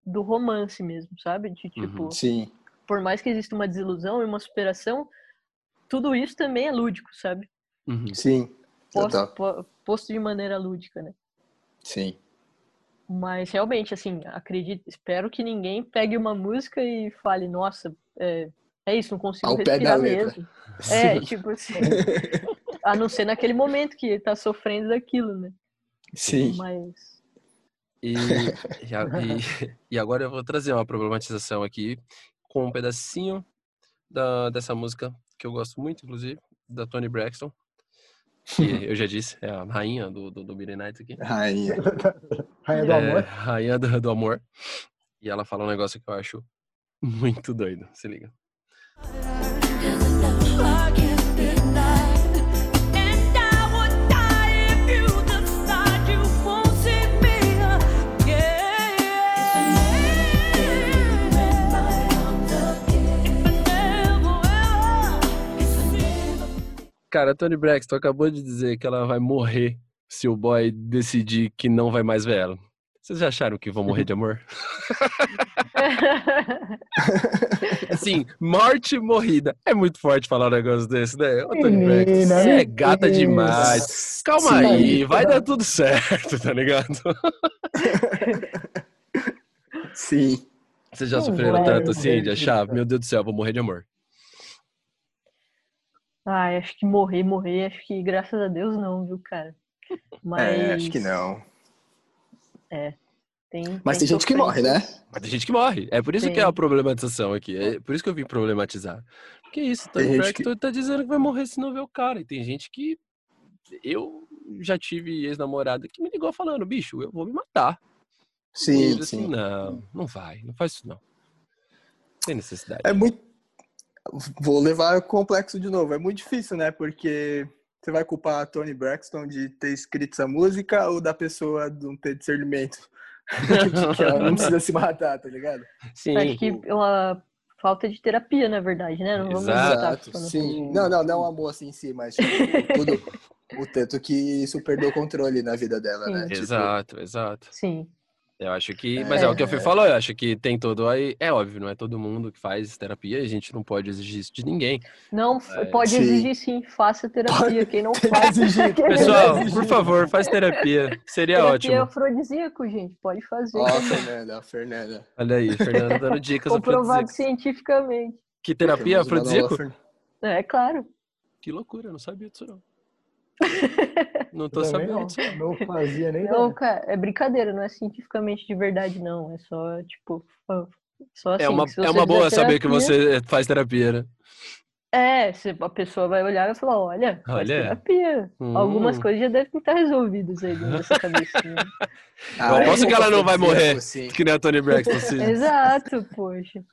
[SPEAKER 1] do romance mesmo, sabe? De tipo,
[SPEAKER 3] Uhum.
[SPEAKER 2] Sim.
[SPEAKER 1] por mais que exista uma desilusão e uma superação, tudo isso também é lúdico, sabe?
[SPEAKER 3] Uhum.
[SPEAKER 2] Sim.
[SPEAKER 1] Posto, po- posto de maneira lúdica, né?
[SPEAKER 2] Sim.
[SPEAKER 1] Mas realmente, assim, acredito, espero que ninguém pegue uma música e fale, nossa, é, é isso, não consigo
[SPEAKER 2] Ao pé da
[SPEAKER 1] respirar
[SPEAKER 2] letra.
[SPEAKER 1] mesmo. É, tipo assim. a não ser naquele momento que tá sofrendo daquilo, né?
[SPEAKER 2] Sim.
[SPEAKER 1] Mas.
[SPEAKER 3] E, e, a- e- e agora eu vou trazer uma problematização aqui com um pedacinho da, dessa música que eu gosto muito, inclusive, da Toni Braxton. Que eu já disse, é a rainha do, do, do Billy Nights aqui.
[SPEAKER 2] Rainha.
[SPEAKER 4] Rainha do
[SPEAKER 3] É,
[SPEAKER 4] amor.
[SPEAKER 3] rainha do, do amor. E ela fala um negócio que eu acho muito doido. Se liga. Cara, a Toni Braxton acabou de dizer que ela vai morrer se o boy decidir que não vai mais ver ela. Vocês já acharam que vão morrer de amor? Assim, morte e morrida. É muito forte falar um negócio desse, né? Ô, Toni Braxton, você é gata demais. Calma
[SPEAKER 2] Sim.
[SPEAKER 3] aí, vai dar tudo certo, tá ligado?
[SPEAKER 2] Sim.
[SPEAKER 3] Vocês já sofreram tanto assim de achar, meu Deus do céu, vou morrer de amor.
[SPEAKER 1] Ai, acho que morrer, morrer, acho que graças a Deus não, viu, cara? Mas.
[SPEAKER 2] É, acho que não.
[SPEAKER 1] Tem,
[SPEAKER 2] Mas tem gente que morre, né?
[SPEAKER 3] Mas tem gente que morre. É por isso que é
[SPEAKER 1] Sim.
[SPEAKER 3] a problematização aqui. É por isso que eu vim problematizar. Porque é isso, Tony
[SPEAKER 2] Tem gente
[SPEAKER 3] Braxton tá dizendo que vai morrer se não ver o cara. E tem gente que. Eu já tive ex-namorada que me ligou falando, bicho, eu vou me matar.
[SPEAKER 2] Sim,
[SPEAKER 3] eu assim,
[SPEAKER 2] sim.
[SPEAKER 3] não, não vai, não faz isso não. Tem necessidade.
[SPEAKER 2] É muito. Vou levar o complexo de novo. É muito difícil, né? Porque você vai culpar a Tony Braxton de ter escrito essa música ou da pessoa de não ter discernimento? que ela não precisa se matar, tá ligado?
[SPEAKER 3] Sim.
[SPEAKER 1] Acho que é uma falta de terapia, na verdade, né? Não vamos
[SPEAKER 3] Exato,
[SPEAKER 2] sim. Não, não, não amor assim em si, mas tipo, tudo. O tanto que isso perdeu o controle na vida dela, né?
[SPEAKER 1] Sim.
[SPEAKER 2] Tipo,
[SPEAKER 3] Exato, exato.
[SPEAKER 1] Sim.
[SPEAKER 3] Eu acho que. Mas é, o que o Fê falou, eu acho que tem todo aí. É óbvio, não é todo mundo que faz terapia, a gente não pode exigir isso de ninguém.
[SPEAKER 1] Não,
[SPEAKER 3] É,
[SPEAKER 1] pode exigir sim, faça terapia. Quem não faz.
[SPEAKER 2] exigir.
[SPEAKER 3] Pessoal,
[SPEAKER 1] faz.
[SPEAKER 3] por favor, faz terapia. Seria
[SPEAKER 1] terapia é
[SPEAKER 3] ótimo.
[SPEAKER 1] afrodisíaco, gente. Pode fazer.
[SPEAKER 2] Ó, a
[SPEAKER 1] também.
[SPEAKER 2] Fernanda, a Fernanda.
[SPEAKER 3] Olha aí, Fernando dando dicas
[SPEAKER 1] Comprovado cientificamente.
[SPEAKER 3] Que terapia
[SPEAKER 2] nova
[SPEAKER 3] afrodisíaco?
[SPEAKER 2] Fer-
[SPEAKER 1] É claro.
[SPEAKER 3] Que loucura, eu não sabia disso não. Não tô sabendo
[SPEAKER 4] não, não fazia nem
[SPEAKER 1] Não,
[SPEAKER 4] ideia.
[SPEAKER 1] cara, é brincadeira, não é cientificamente de verdade, não. É só, tipo, só- só assim.
[SPEAKER 3] É uma, é uma boa
[SPEAKER 1] fizer
[SPEAKER 3] saber que
[SPEAKER 1] terapia-
[SPEAKER 3] você faz terapia, né?
[SPEAKER 1] É, se a pessoa vai olhar e vai falar, olha, faz
[SPEAKER 3] Olha.
[SPEAKER 1] terapia. Algumas
[SPEAKER 3] Hum.
[SPEAKER 1] coisas já devem estar resolvidas aí dentro dessa cabecinha.
[SPEAKER 3] Eu
[SPEAKER 2] é
[SPEAKER 3] aposto que ela não vai morrer.
[SPEAKER 2] Assim.
[SPEAKER 3] Que nem a Tony Braxton. se-
[SPEAKER 1] Exato, poxa.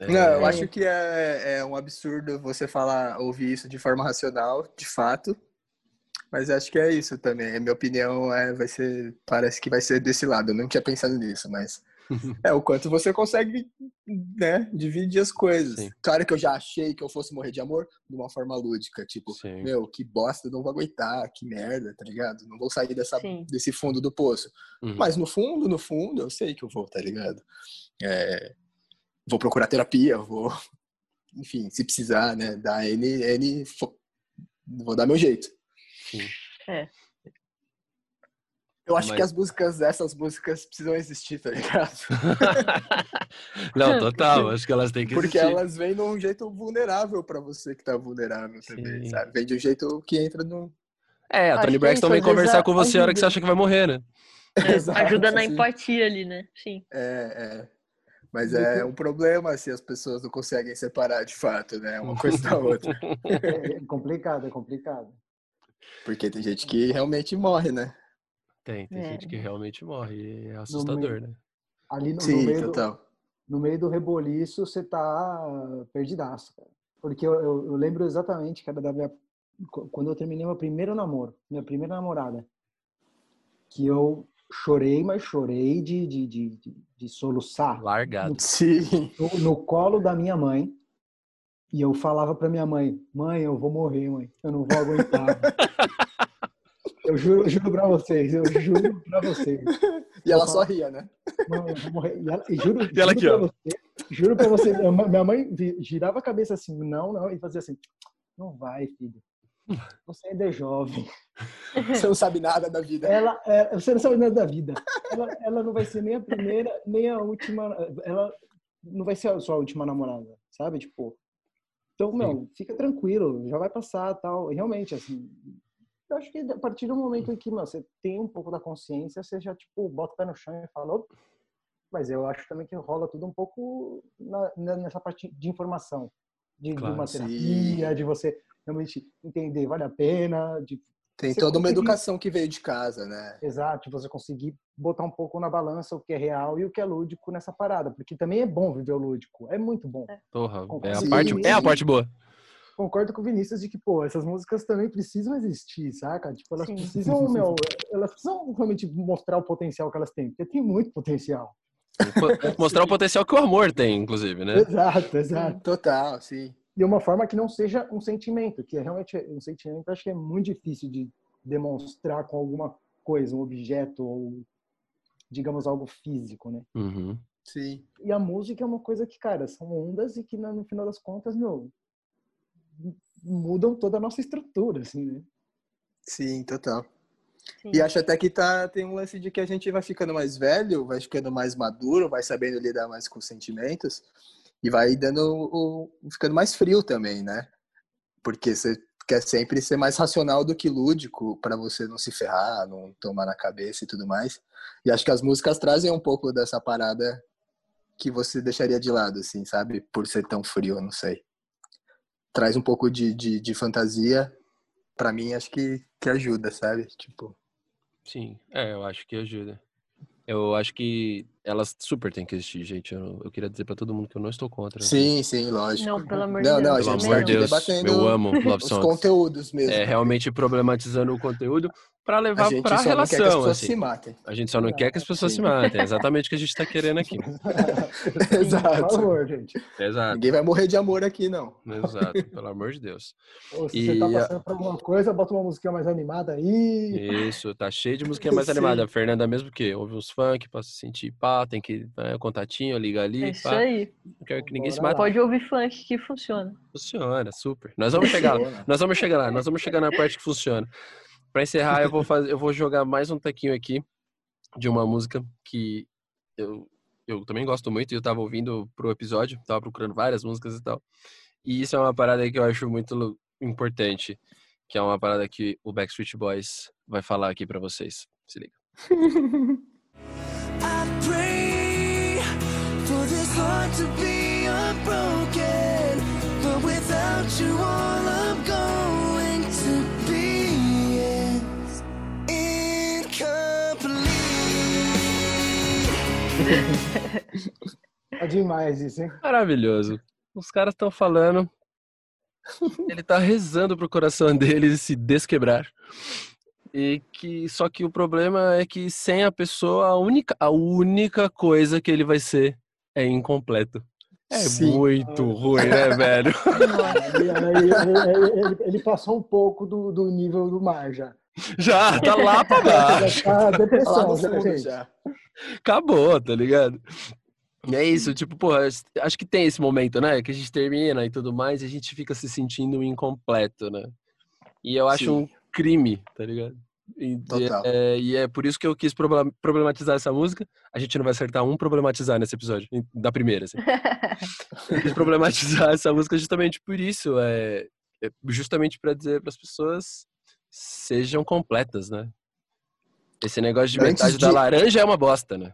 [SPEAKER 3] É,
[SPEAKER 2] Não, eu
[SPEAKER 1] É.
[SPEAKER 2] acho que é, é um absurdo você falar, ouvir isso de forma racional, de fato. Mas acho que é isso também. A minha opinião é, vai ser, parece que vai ser desse lado. Eu não tinha pensado nisso, mas é o quanto você consegue, né, dividir as coisas.
[SPEAKER 3] Sim.
[SPEAKER 2] Claro que eu já achei que eu fosse morrer de amor de uma forma lúdica, tipo,
[SPEAKER 3] Sim.
[SPEAKER 2] meu, que bosta, não vou aguentar, que merda, tá ligado? Não vou sair dessa,
[SPEAKER 1] Sim.
[SPEAKER 2] desse fundo do poço.
[SPEAKER 3] Uhum.
[SPEAKER 2] Mas no fundo, no fundo, eu sei que eu vou, tá ligado? É, vou procurar terapia, vou, enfim, se precisar, né, dar N, N, vou dar meu jeito.
[SPEAKER 3] Sim.
[SPEAKER 1] É.
[SPEAKER 2] Eu acho
[SPEAKER 3] Mas-
[SPEAKER 2] que as músicas, essas músicas precisam existir, tá ligado?
[SPEAKER 3] Não, total. Acho que elas têm que
[SPEAKER 2] Porque
[SPEAKER 3] existir.
[SPEAKER 2] elas vêm de um jeito vulnerável pra você que tá vulnerável também,
[SPEAKER 3] Sim.
[SPEAKER 2] sabe? Vem de um jeito que entra no...
[SPEAKER 3] É, a
[SPEAKER 1] Acho
[SPEAKER 3] Tony
[SPEAKER 1] é
[SPEAKER 3] Braxton vem conversar
[SPEAKER 1] a-
[SPEAKER 3] com você a hora que você
[SPEAKER 1] ajuda.
[SPEAKER 3] acha que vai morrer, né?
[SPEAKER 1] É, ajuda na empatia ali, né? Sim.
[SPEAKER 2] É, é. Mas é um problema se as pessoas não conseguem separar de fato, né? Uma coisa da outra.
[SPEAKER 4] É complicado, é complicado.
[SPEAKER 2] Porque tem gente que realmente morre, né?
[SPEAKER 3] Tem, tem
[SPEAKER 1] É.
[SPEAKER 3] gente que realmente morre. É assustador, né?
[SPEAKER 4] Ali no, no
[SPEAKER 2] Sim,
[SPEAKER 4] meio do,
[SPEAKER 2] total.
[SPEAKER 4] no meio do reboliço, você tá perdidaço, cara. Porque eu, eu, eu lembro exatamente, cara, da minha, qu- quando eu terminei meu primeiro namoro, minha primeira namorada, que eu chorei, mas chorei de, de, de, de, de soluçar
[SPEAKER 3] Largado.
[SPEAKER 2] Sim.
[SPEAKER 4] no, no colo da minha mãe. E eu falava pra minha mãe, mãe, eu vou morrer, mãe, eu não vou aguentar. eu juro, eu juro pra vocês, eu juro pra vocês.
[SPEAKER 2] E ela só ria, né?
[SPEAKER 4] Mãe, eu vou morrer. E, ela, e juro,
[SPEAKER 3] E ela
[SPEAKER 4] juro
[SPEAKER 3] aqui,
[SPEAKER 4] pra
[SPEAKER 3] ó.
[SPEAKER 4] você, juro pra você, minha mãe- girava a cabeça assim, não, não, e fazia assim, não vai, filho. Você ainda é jovem.
[SPEAKER 2] Você não sabe nada da vida.
[SPEAKER 4] Ela, é, você não sabe nada da vida. Ela, ela não vai ser nem a primeira, nem a última. Ela não vai ser a sua última namorada, sabe? Tipo. Então, meu, fica tranquilo, já vai passar tal. E realmente, assim. Eu acho que a partir do momento em que meu, você tem um pouco da consciência, você já, tipo, bota o pé no chão e fala. Mas eu acho também que rola tudo um pouco na- na- nessa parte de informação. De, de
[SPEAKER 3] Claro,
[SPEAKER 4] uma
[SPEAKER 2] sim.
[SPEAKER 4] terapia, de você realmente entender, vale a pena, de
[SPEAKER 2] Tem
[SPEAKER 4] Você
[SPEAKER 2] toda uma
[SPEAKER 4] conseguir-
[SPEAKER 2] educação que veio de casa, né?
[SPEAKER 4] Exato, você conseguir botar um pouco na balança o que é real e o que é lúdico nessa parada, porque também é bom viver o lúdico, é muito bom.
[SPEAKER 3] Porra, é a, parte, é a parte boa.
[SPEAKER 4] Concordo com o Vinícius de que, pô, essas músicas também precisam existir, saca? Tipo, elas
[SPEAKER 1] Sim.
[SPEAKER 4] precisam, meu, elas precisam realmente mostrar o potencial que elas têm, porque tem muito potencial.
[SPEAKER 3] Po- Mostrar o potencial que o amor tem, inclusive, né?
[SPEAKER 4] Exato, exato.
[SPEAKER 2] Total, sim.
[SPEAKER 4] E uma forma que não seja um sentimento, que é realmente um sentimento, acho que é muito difícil de demonstrar com alguma coisa, um objeto ou, digamos, algo físico, né?
[SPEAKER 3] Uhum.
[SPEAKER 2] Sim.
[SPEAKER 4] E a música é uma coisa que, cara, são ondas e que no final das contas, meu, mudam toda a nossa estrutura, assim, né?
[SPEAKER 2] Sim, total.
[SPEAKER 1] Sim.
[SPEAKER 2] E acho até que tá, tem um lance de que a gente vai ficando mais velho, vai ficando mais maduro, vai sabendo lidar mais com os sentimentos e vai dando o, ficando mais frio também, né? Porque você quer sempre ser mais racional do que lúdico para você não se ferrar, não tomar na cabeça e tudo mais. E acho que as músicas trazem um pouco dessa parada que você deixaria de lado, assim, sabe? Por ser tão frio, não sei. Traz um pouco de, de, de fantasia. Pra mim, acho que, que ajuda, sabe? Tipo,
[SPEAKER 3] Sim, é, eu acho que ajuda. Eu acho que elas super têm que existir, gente. Eu, eu queria dizer pra todo mundo que eu não estou contra.
[SPEAKER 2] Sim, sim, lógico.
[SPEAKER 1] Não, pelo amor de
[SPEAKER 2] Não,
[SPEAKER 1] Deus.
[SPEAKER 2] não, a
[SPEAKER 3] Pelo
[SPEAKER 2] gente
[SPEAKER 3] amor
[SPEAKER 2] tá
[SPEAKER 3] de
[SPEAKER 2] aqui
[SPEAKER 3] Deus,
[SPEAKER 2] debatendo
[SPEAKER 3] eu amo Love
[SPEAKER 2] os
[SPEAKER 3] Songs.
[SPEAKER 2] conteúdos mesmo.
[SPEAKER 3] É realmente problematizando o conteúdo pra
[SPEAKER 2] a
[SPEAKER 3] levar
[SPEAKER 2] gente
[SPEAKER 3] pra
[SPEAKER 2] só não quer que as
[SPEAKER 3] relação,
[SPEAKER 2] pessoas
[SPEAKER 3] assim.
[SPEAKER 2] se matem.
[SPEAKER 3] A gente só não quer que as pessoas
[SPEAKER 2] Sim.
[SPEAKER 3] se matem. É exatamente o que a gente tá querendo aqui.
[SPEAKER 4] Por
[SPEAKER 2] Exato.
[SPEAKER 4] favor, gente.
[SPEAKER 3] Exato,
[SPEAKER 2] Ninguém vai morrer de amor aqui, não.
[SPEAKER 3] exato. Pelo amor de Deus.
[SPEAKER 4] Ou se
[SPEAKER 3] E
[SPEAKER 4] você tá
[SPEAKER 3] a-
[SPEAKER 4] passando por alguma coisa, bota uma musiquinha mais animada aí.
[SPEAKER 3] Isso, tá cheio de musiquinha mais
[SPEAKER 2] Sim.
[SPEAKER 3] animada. A Fernanda mesmo que ouve uns funk pra se sentir pá, tem que né, contatinho, liga ali,
[SPEAKER 1] É isso
[SPEAKER 3] pá.
[SPEAKER 1] aí.
[SPEAKER 3] Não quero que ninguém se
[SPEAKER 4] Bora
[SPEAKER 3] mate.
[SPEAKER 4] lá.
[SPEAKER 1] Pode ouvir funk que funciona.
[SPEAKER 3] Funciona, super. Nós vamos chegar lá. Nós vamos chegar lá, nós vamos chegar na parte que funciona. Pra encerrar, eu vou fazer, eu vou jogar mais um tequinho aqui de uma música que eu, eu também gosto muito e eu tava ouvindo pro episódio, tava procurando várias músicas e tal. E isso é uma parada que eu acho muito importante, que é uma parada que o Backstreet Boys vai falar aqui pra vocês. Se liga.
[SPEAKER 7] To be unbroken, but without you, all
[SPEAKER 4] É demais isso, hein?
[SPEAKER 3] Maravilhoso. Os caras estão falando. Ele tá rezando pro coração dele se desquebrar. E que só que o problema é que sem a pessoa a única a única coisa que ele vai ser é incompleto. É
[SPEAKER 2] Sim.
[SPEAKER 3] muito ruim, né, velho?
[SPEAKER 4] Aí- ele, ele passou um pouco do, do nível do mar já.
[SPEAKER 3] Já tá lá pra baixo.
[SPEAKER 4] Já tá
[SPEAKER 2] Lá
[SPEAKER 4] depressão,
[SPEAKER 2] no
[SPEAKER 4] já,
[SPEAKER 2] fundo
[SPEAKER 4] gente.
[SPEAKER 2] já.
[SPEAKER 3] Acabou, tá ligado? E é isso, tipo, porra, acho que tem esse momento, né? Que a gente termina e tudo mais, e a gente fica se sentindo incompleto, né? E eu acho
[SPEAKER 2] Sim.
[SPEAKER 3] um crime, tá ligado? E, é, e é por isso que eu quis proble- problematizar essa música. A gente não vai acertar um problematizar nesse episódio, da primeira, assim. Eu quis problematizar essa música justamente por isso, é, é justamente pra dizer para as pessoas sejam completas, né? Esse negócio de
[SPEAKER 2] Antes
[SPEAKER 3] metade da
[SPEAKER 2] de-
[SPEAKER 3] laranja é uma bosta, né?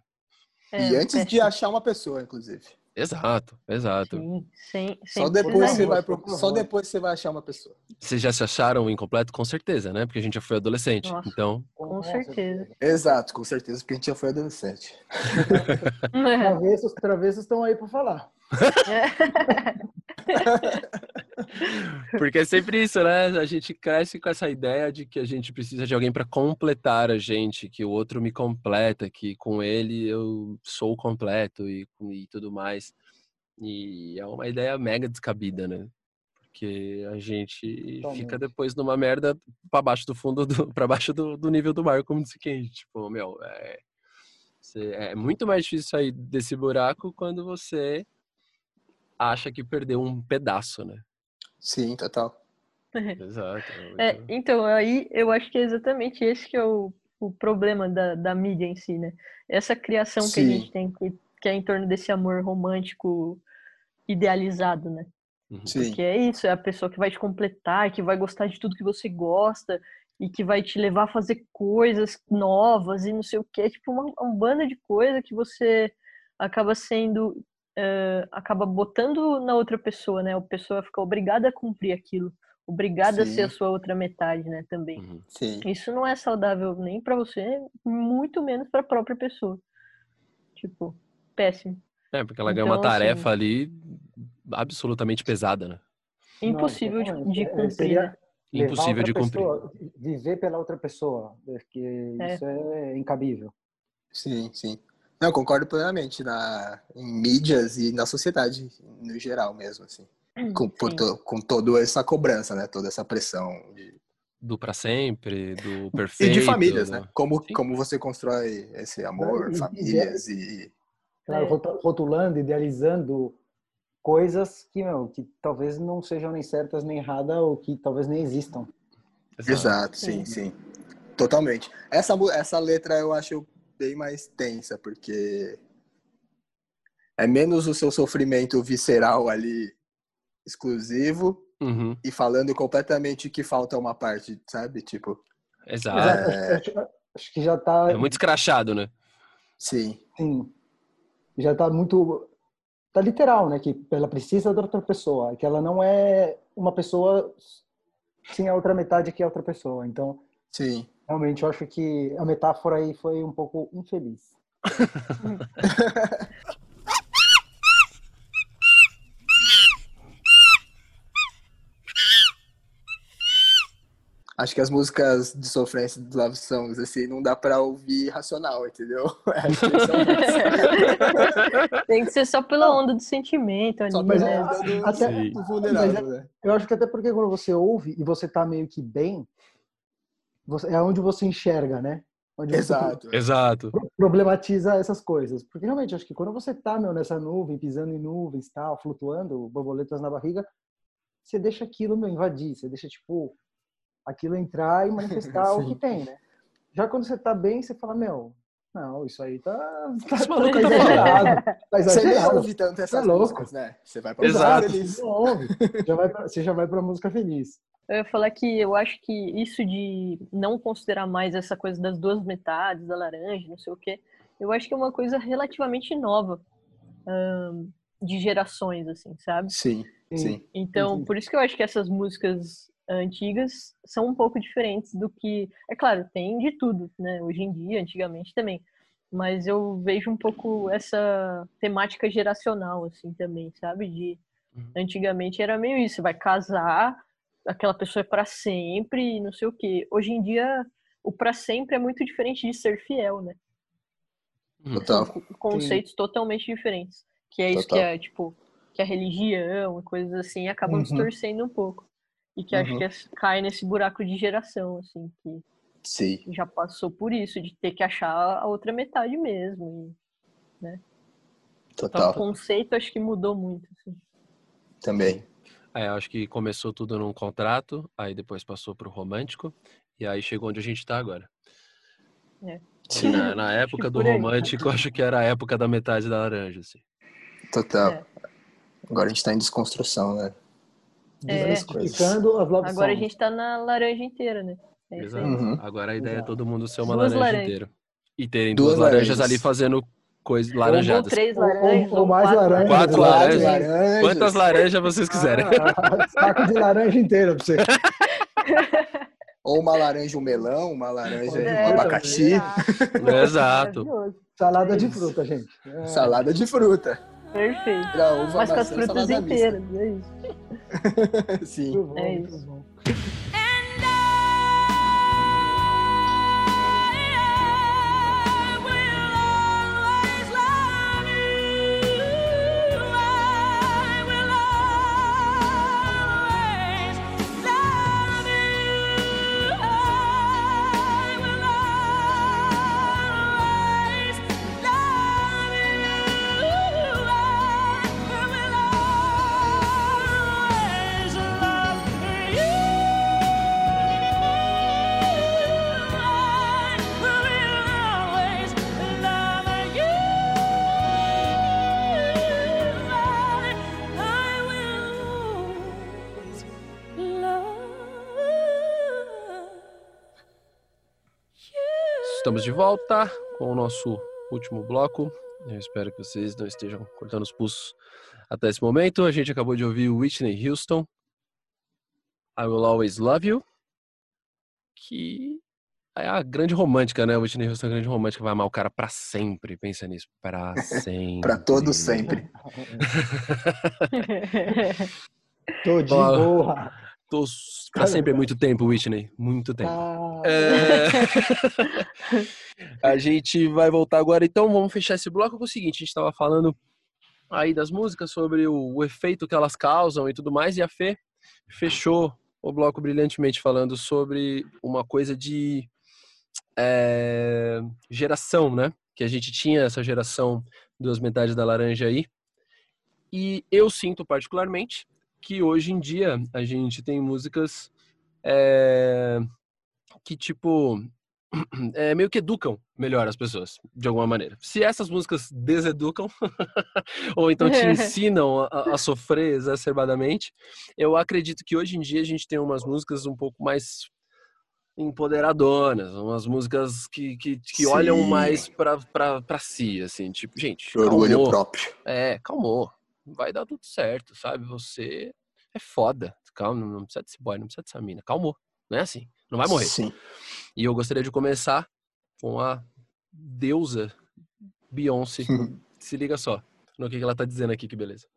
[SPEAKER 1] É,
[SPEAKER 2] e antes de
[SPEAKER 1] péssimo.
[SPEAKER 2] achar uma pessoa, inclusive.
[SPEAKER 3] Exato, exato.
[SPEAKER 1] Sim, sem, sem
[SPEAKER 2] Só depois, você vai. Só depois você vai achar uma pessoa.
[SPEAKER 3] Vocês já se acharam incompleto? Com certeza, né? Porque a gente já foi adolescente.
[SPEAKER 1] Nossa.
[SPEAKER 3] Então,
[SPEAKER 1] Com certeza.
[SPEAKER 2] Exato, com certeza, porque a gente já foi adolescente.
[SPEAKER 4] Travessos, travessos estão aí para falar.
[SPEAKER 3] porque é sempre isso, né? A gente cresce com essa ideia de que a gente precisa de alguém para completar a gente, que o outro me completa, que com ele eu sou completo e, e tudo mais. E é uma ideia mega descabida, né? Porque a gente fica
[SPEAKER 4] Totalmente.
[SPEAKER 3] depois numa merda para baixo do fundo, do, para baixo do, do nível do mar, como disse quem. Tipo, meu, é, é muito mais difícil sair desse buraco quando você acha que perdeu um pedaço, né?
[SPEAKER 2] Sim, total.
[SPEAKER 3] Exato.
[SPEAKER 1] É, então, aí eu acho que é exatamente esse que é o, o problema da, da mídia em si, né? Essa criação que a
[SPEAKER 2] Sim.
[SPEAKER 1] gente tem, que, que é em torno desse amor romântico idealizado, né?
[SPEAKER 3] Uhum.
[SPEAKER 2] Sim.
[SPEAKER 1] Porque é isso, é a pessoa que vai te completar, que vai gostar de tudo que você gosta e que vai te levar a fazer coisas novas e não sei o quê. Tipo, uma, um bando de coisa que você acaba sendo. Eh, acaba botando na outra pessoa, né? A pessoa fica obrigada a cumprir aquilo, obrigada a ser a
[SPEAKER 2] Sim.
[SPEAKER 1] sua outra metade, né? Também.
[SPEAKER 3] Uhum.
[SPEAKER 2] Sim.
[SPEAKER 1] Isso não é saudável nem pra você, muito menos pra própria pessoa. Tipo, péssimo.
[SPEAKER 3] É, porque ela ganha uma
[SPEAKER 1] Então, assim-
[SPEAKER 3] tarefa ali absolutamente pesada, né?
[SPEAKER 1] Impossível de,
[SPEAKER 4] exatamente.
[SPEAKER 1] de
[SPEAKER 4] É,
[SPEAKER 1] cumprir, né?
[SPEAKER 3] Impossível de cumprir.
[SPEAKER 4] pessoa, Viver pela outra pessoa, porque
[SPEAKER 1] É.
[SPEAKER 4] isso é incabível.
[SPEAKER 2] Sim, sim. Não, eu concordo plenamente na, em mídias e na sociedade no geral mesmo, assim. Com, por
[SPEAKER 1] Sim.
[SPEAKER 2] to- com toda essa cobrança, né? Toda essa pressão. De...
[SPEAKER 3] Do pra sempre, do
[SPEAKER 2] E
[SPEAKER 3] perfeito.
[SPEAKER 2] de famílias,
[SPEAKER 3] do-
[SPEAKER 2] né? Como,
[SPEAKER 3] Sim.
[SPEAKER 2] como você constrói esse amor,
[SPEAKER 4] E- e-
[SPEAKER 2] famílias e...
[SPEAKER 4] Claro,
[SPEAKER 1] É.
[SPEAKER 4] rotulando, idealizando coisas que, meu, que talvez não sejam nem certas nem erradas ou que talvez nem existam.
[SPEAKER 2] Exato, sim, sim. Totalmente. Essa, essa letra eu acho bem mais tensa, porque é menos o seu sofrimento visceral ali exclusivo
[SPEAKER 3] Uhum,
[SPEAKER 2] e falando completamente que falta uma parte, sabe? Tipo,
[SPEAKER 3] Exato.
[SPEAKER 4] Exato, acho, acho que já tá,
[SPEAKER 3] É muito escrachado, né?
[SPEAKER 2] sim,
[SPEAKER 4] sim, já tá muito, tá literal, né, que ela precisa da outra pessoa, que ela não é uma pessoa sem a outra metade que é outra pessoa. Então,
[SPEAKER 2] sim.
[SPEAKER 4] Realmente, eu acho que a metáfora aí foi um pouco infeliz.
[SPEAKER 2] Acho que as músicas de sofrência dos love songs, assim, não dá pra ouvir racional, entendeu? Que são
[SPEAKER 1] Tem que ser só pela onda do sentimento ali,
[SPEAKER 2] só
[SPEAKER 1] né?
[SPEAKER 4] é-
[SPEAKER 2] onda do,
[SPEAKER 4] até-
[SPEAKER 2] do vulnerável, né?
[SPEAKER 4] Eu acho que até porque quando você ouve e você tá meio que bem, é onde você enxerga, né? Onde você
[SPEAKER 2] Exato.
[SPEAKER 3] Exato.
[SPEAKER 4] problematiza essas coisas. Porque realmente, acho que quando você tá, meu, nessa nuvem, pisando em nuvens, tal, flutuando, borboletas na barriga, você deixa aquilo, meu, invadir. Você deixa, tipo, aquilo entrar e manifestar o que tem, né? Já quando você tá bem, você fala, meu, não, isso aí tá, tá,
[SPEAKER 3] Esse
[SPEAKER 4] tá
[SPEAKER 3] maluco tá
[SPEAKER 4] exagerado. Tá
[SPEAKER 2] Você nem
[SPEAKER 4] exagerado.
[SPEAKER 2] ouve tanto essas
[SPEAKER 4] é
[SPEAKER 2] músicas, né? Você vai pra
[SPEAKER 3] Exato.
[SPEAKER 2] música feliz.
[SPEAKER 4] Não ouve. Já vai pra- você já vai pra música feliz.
[SPEAKER 1] Eu ia falar que eu acho que isso de não considerar mais essa coisa das duas metades, da laranja, não sei o quê, eu acho que é uma coisa relativamente nova de gerações, assim, sabe?
[SPEAKER 2] Sim, sim.
[SPEAKER 1] Então,
[SPEAKER 4] Entendi.
[SPEAKER 1] por isso que eu acho que essas músicas antigas são um pouco diferentes do que. É claro, tem de tudo, né? Hoje em dia, antigamente também. Mas eu vejo um pouco essa temática geracional, assim, também, sabe? De
[SPEAKER 3] Uhum.
[SPEAKER 1] antigamente era meio isso, vai casar, aquela pessoa é para sempre, e não sei o quê. Hoje em dia, o para sempre é muito diferente de ser fiel, né?
[SPEAKER 2] Total.
[SPEAKER 1] São co- conceitos totalmente diferentes. Que é isso
[SPEAKER 2] Total.
[SPEAKER 1] que é, tipo, que a religião e coisas assim acabam
[SPEAKER 4] Uhum.
[SPEAKER 1] distorcendo um pouco. E que acho
[SPEAKER 2] Uhum.
[SPEAKER 1] que é- cai nesse buraco de geração, assim, que
[SPEAKER 2] Sim.
[SPEAKER 1] já passou por isso, de ter que achar a outra metade mesmo. E, então, o
[SPEAKER 2] Total.
[SPEAKER 1] conceito acho que mudou muito, assim.
[SPEAKER 2] Também.
[SPEAKER 3] É, eu acho que começou tudo num contrato, aí depois passou pro romântico, e aí chegou onde a gente tá agora.
[SPEAKER 2] Sim.
[SPEAKER 3] Na, na época do romântico, acho que era a época da metade da laranja, assim.
[SPEAKER 2] Total.
[SPEAKER 1] É.
[SPEAKER 2] Agora a gente tá em desconstrução, né?
[SPEAKER 1] É. Agora a gente tá na laranja inteira, né? É.
[SPEAKER 3] Exato.
[SPEAKER 2] Uhum.
[SPEAKER 3] Agora a ideia é
[SPEAKER 4] Exato.
[SPEAKER 3] todo mundo ser uma
[SPEAKER 1] Duas
[SPEAKER 3] laranja
[SPEAKER 1] laranjas.
[SPEAKER 3] inteira. E terem
[SPEAKER 2] Duas
[SPEAKER 3] duas, laranjas
[SPEAKER 2] laranjas.
[SPEAKER 3] ali fazendo coisas
[SPEAKER 1] Ou
[SPEAKER 3] laranjadas.
[SPEAKER 1] três
[SPEAKER 4] Ou- ou-
[SPEAKER 1] laranjas,
[SPEAKER 4] ou
[SPEAKER 1] ou
[SPEAKER 4] mais
[SPEAKER 1] quatro
[SPEAKER 4] laranjas.
[SPEAKER 3] Quatro laranjas.
[SPEAKER 2] laranjas.
[SPEAKER 3] Quantas laranjas vocês quiserem.
[SPEAKER 4] Ah, saco de laranja inteira pra você.
[SPEAKER 2] Ou uma laranja, um melão, uma laranja,
[SPEAKER 1] É,
[SPEAKER 2] um abacaxi,
[SPEAKER 3] Exato.
[SPEAKER 1] Maravilhoso.
[SPEAKER 4] Salada de fruta, gente. É.
[SPEAKER 2] salada de fruta.
[SPEAKER 1] Perfeito.
[SPEAKER 2] Pra uva,
[SPEAKER 1] Mas com as frutas inteiras, é isso.
[SPEAKER 2] Sim.
[SPEAKER 4] Muito bom,
[SPEAKER 1] É
[SPEAKER 4] muito
[SPEAKER 1] isso.
[SPEAKER 3] Estamos de volta com o nosso último bloco. Eu espero que vocês não estejam cortando os pulsos até esse momento. A gente acabou de ouvir Whitney Houston, I Will Always Love You, que é a grande romântica, né? Whitney Houston é a grande romântica, vai amar o cara pra sempre. Pensa nisso, pra sempre.
[SPEAKER 2] Pra todo sempre.
[SPEAKER 4] Tô de boa.
[SPEAKER 3] Tô pra sempre é muito tempo, Whitney. Muito tempo.
[SPEAKER 4] Ah,
[SPEAKER 3] É... a gente vai voltar agora, então vamos fechar esse bloco com o seguinte: a gente estava falando aí das músicas sobre o, o efeito que elas causam e tudo mais, e a Fê fechou o bloco brilhantemente falando sobre uma coisa de é, geração, né? Que a gente tinha essa geração duas metades da laranja aí. E eu sinto particularmente que hoje em dia a gente tem músicas é, que, tipo, é, meio que educam melhor as pessoas, de alguma maneira. Se essas músicas deseducam, ou então te ensinam a, a sofrer exacerbadamente, eu acredito que hoje em dia a gente tem umas músicas um pouco mais empoderadoras, umas músicas que, que, que olham mais pra, pra, pra si, assim, tipo, gente,
[SPEAKER 2] Orgulho próprio.
[SPEAKER 3] É, calmou. Vai dar tudo certo, sabe? Você é foda. Calma, não precisa desse boy, não precisa dessa mina. Calmou. Não é assim. Não vai morrer.
[SPEAKER 2] Sim.
[SPEAKER 3] E eu gostaria de começar com a deusa Beyoncé. Se liga só no que que ela tá dizendo aqui, que beleza.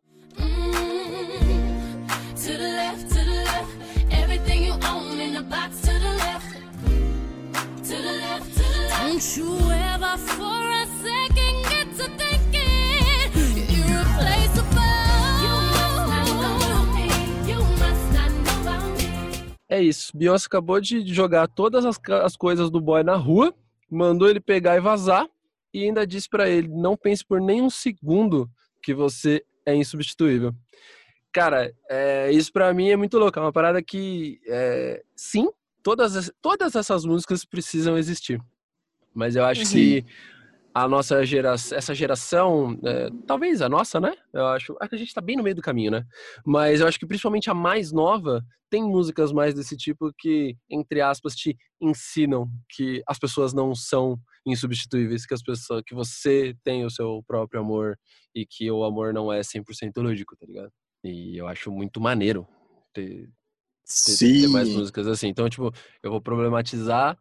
[SPEAKER 3] É isso. Beyoncé acabou de jogar todas as, as coisas do boy na rua, mandou ele pegar e vazar, e ainda disse pra ele: não pense por nem um segundo que você é insubstituível. Cara, é, isso pra mim é muito louco. É uma parada que, é, sim, todas, as- todas essas músicas precisam existir. Mas eu acho que a nossa geração, essa geração, é, talvez a nossa, né? Eu acho, acho que a gente tá bem no meio do caminho, né? Mas eu acho que principalmente a mais nova tem músicas mais desse tipo que, entre aspas, te ensinam que as pessoas não são insubstituíveis, que as pessoas, que você tem o seu próprio amor e que o amor não é 100% lúdico, tá ligado? E eu acho muito maneiro ter, ter, ter mais músicas assim. Então, tipo, eu vou problematizar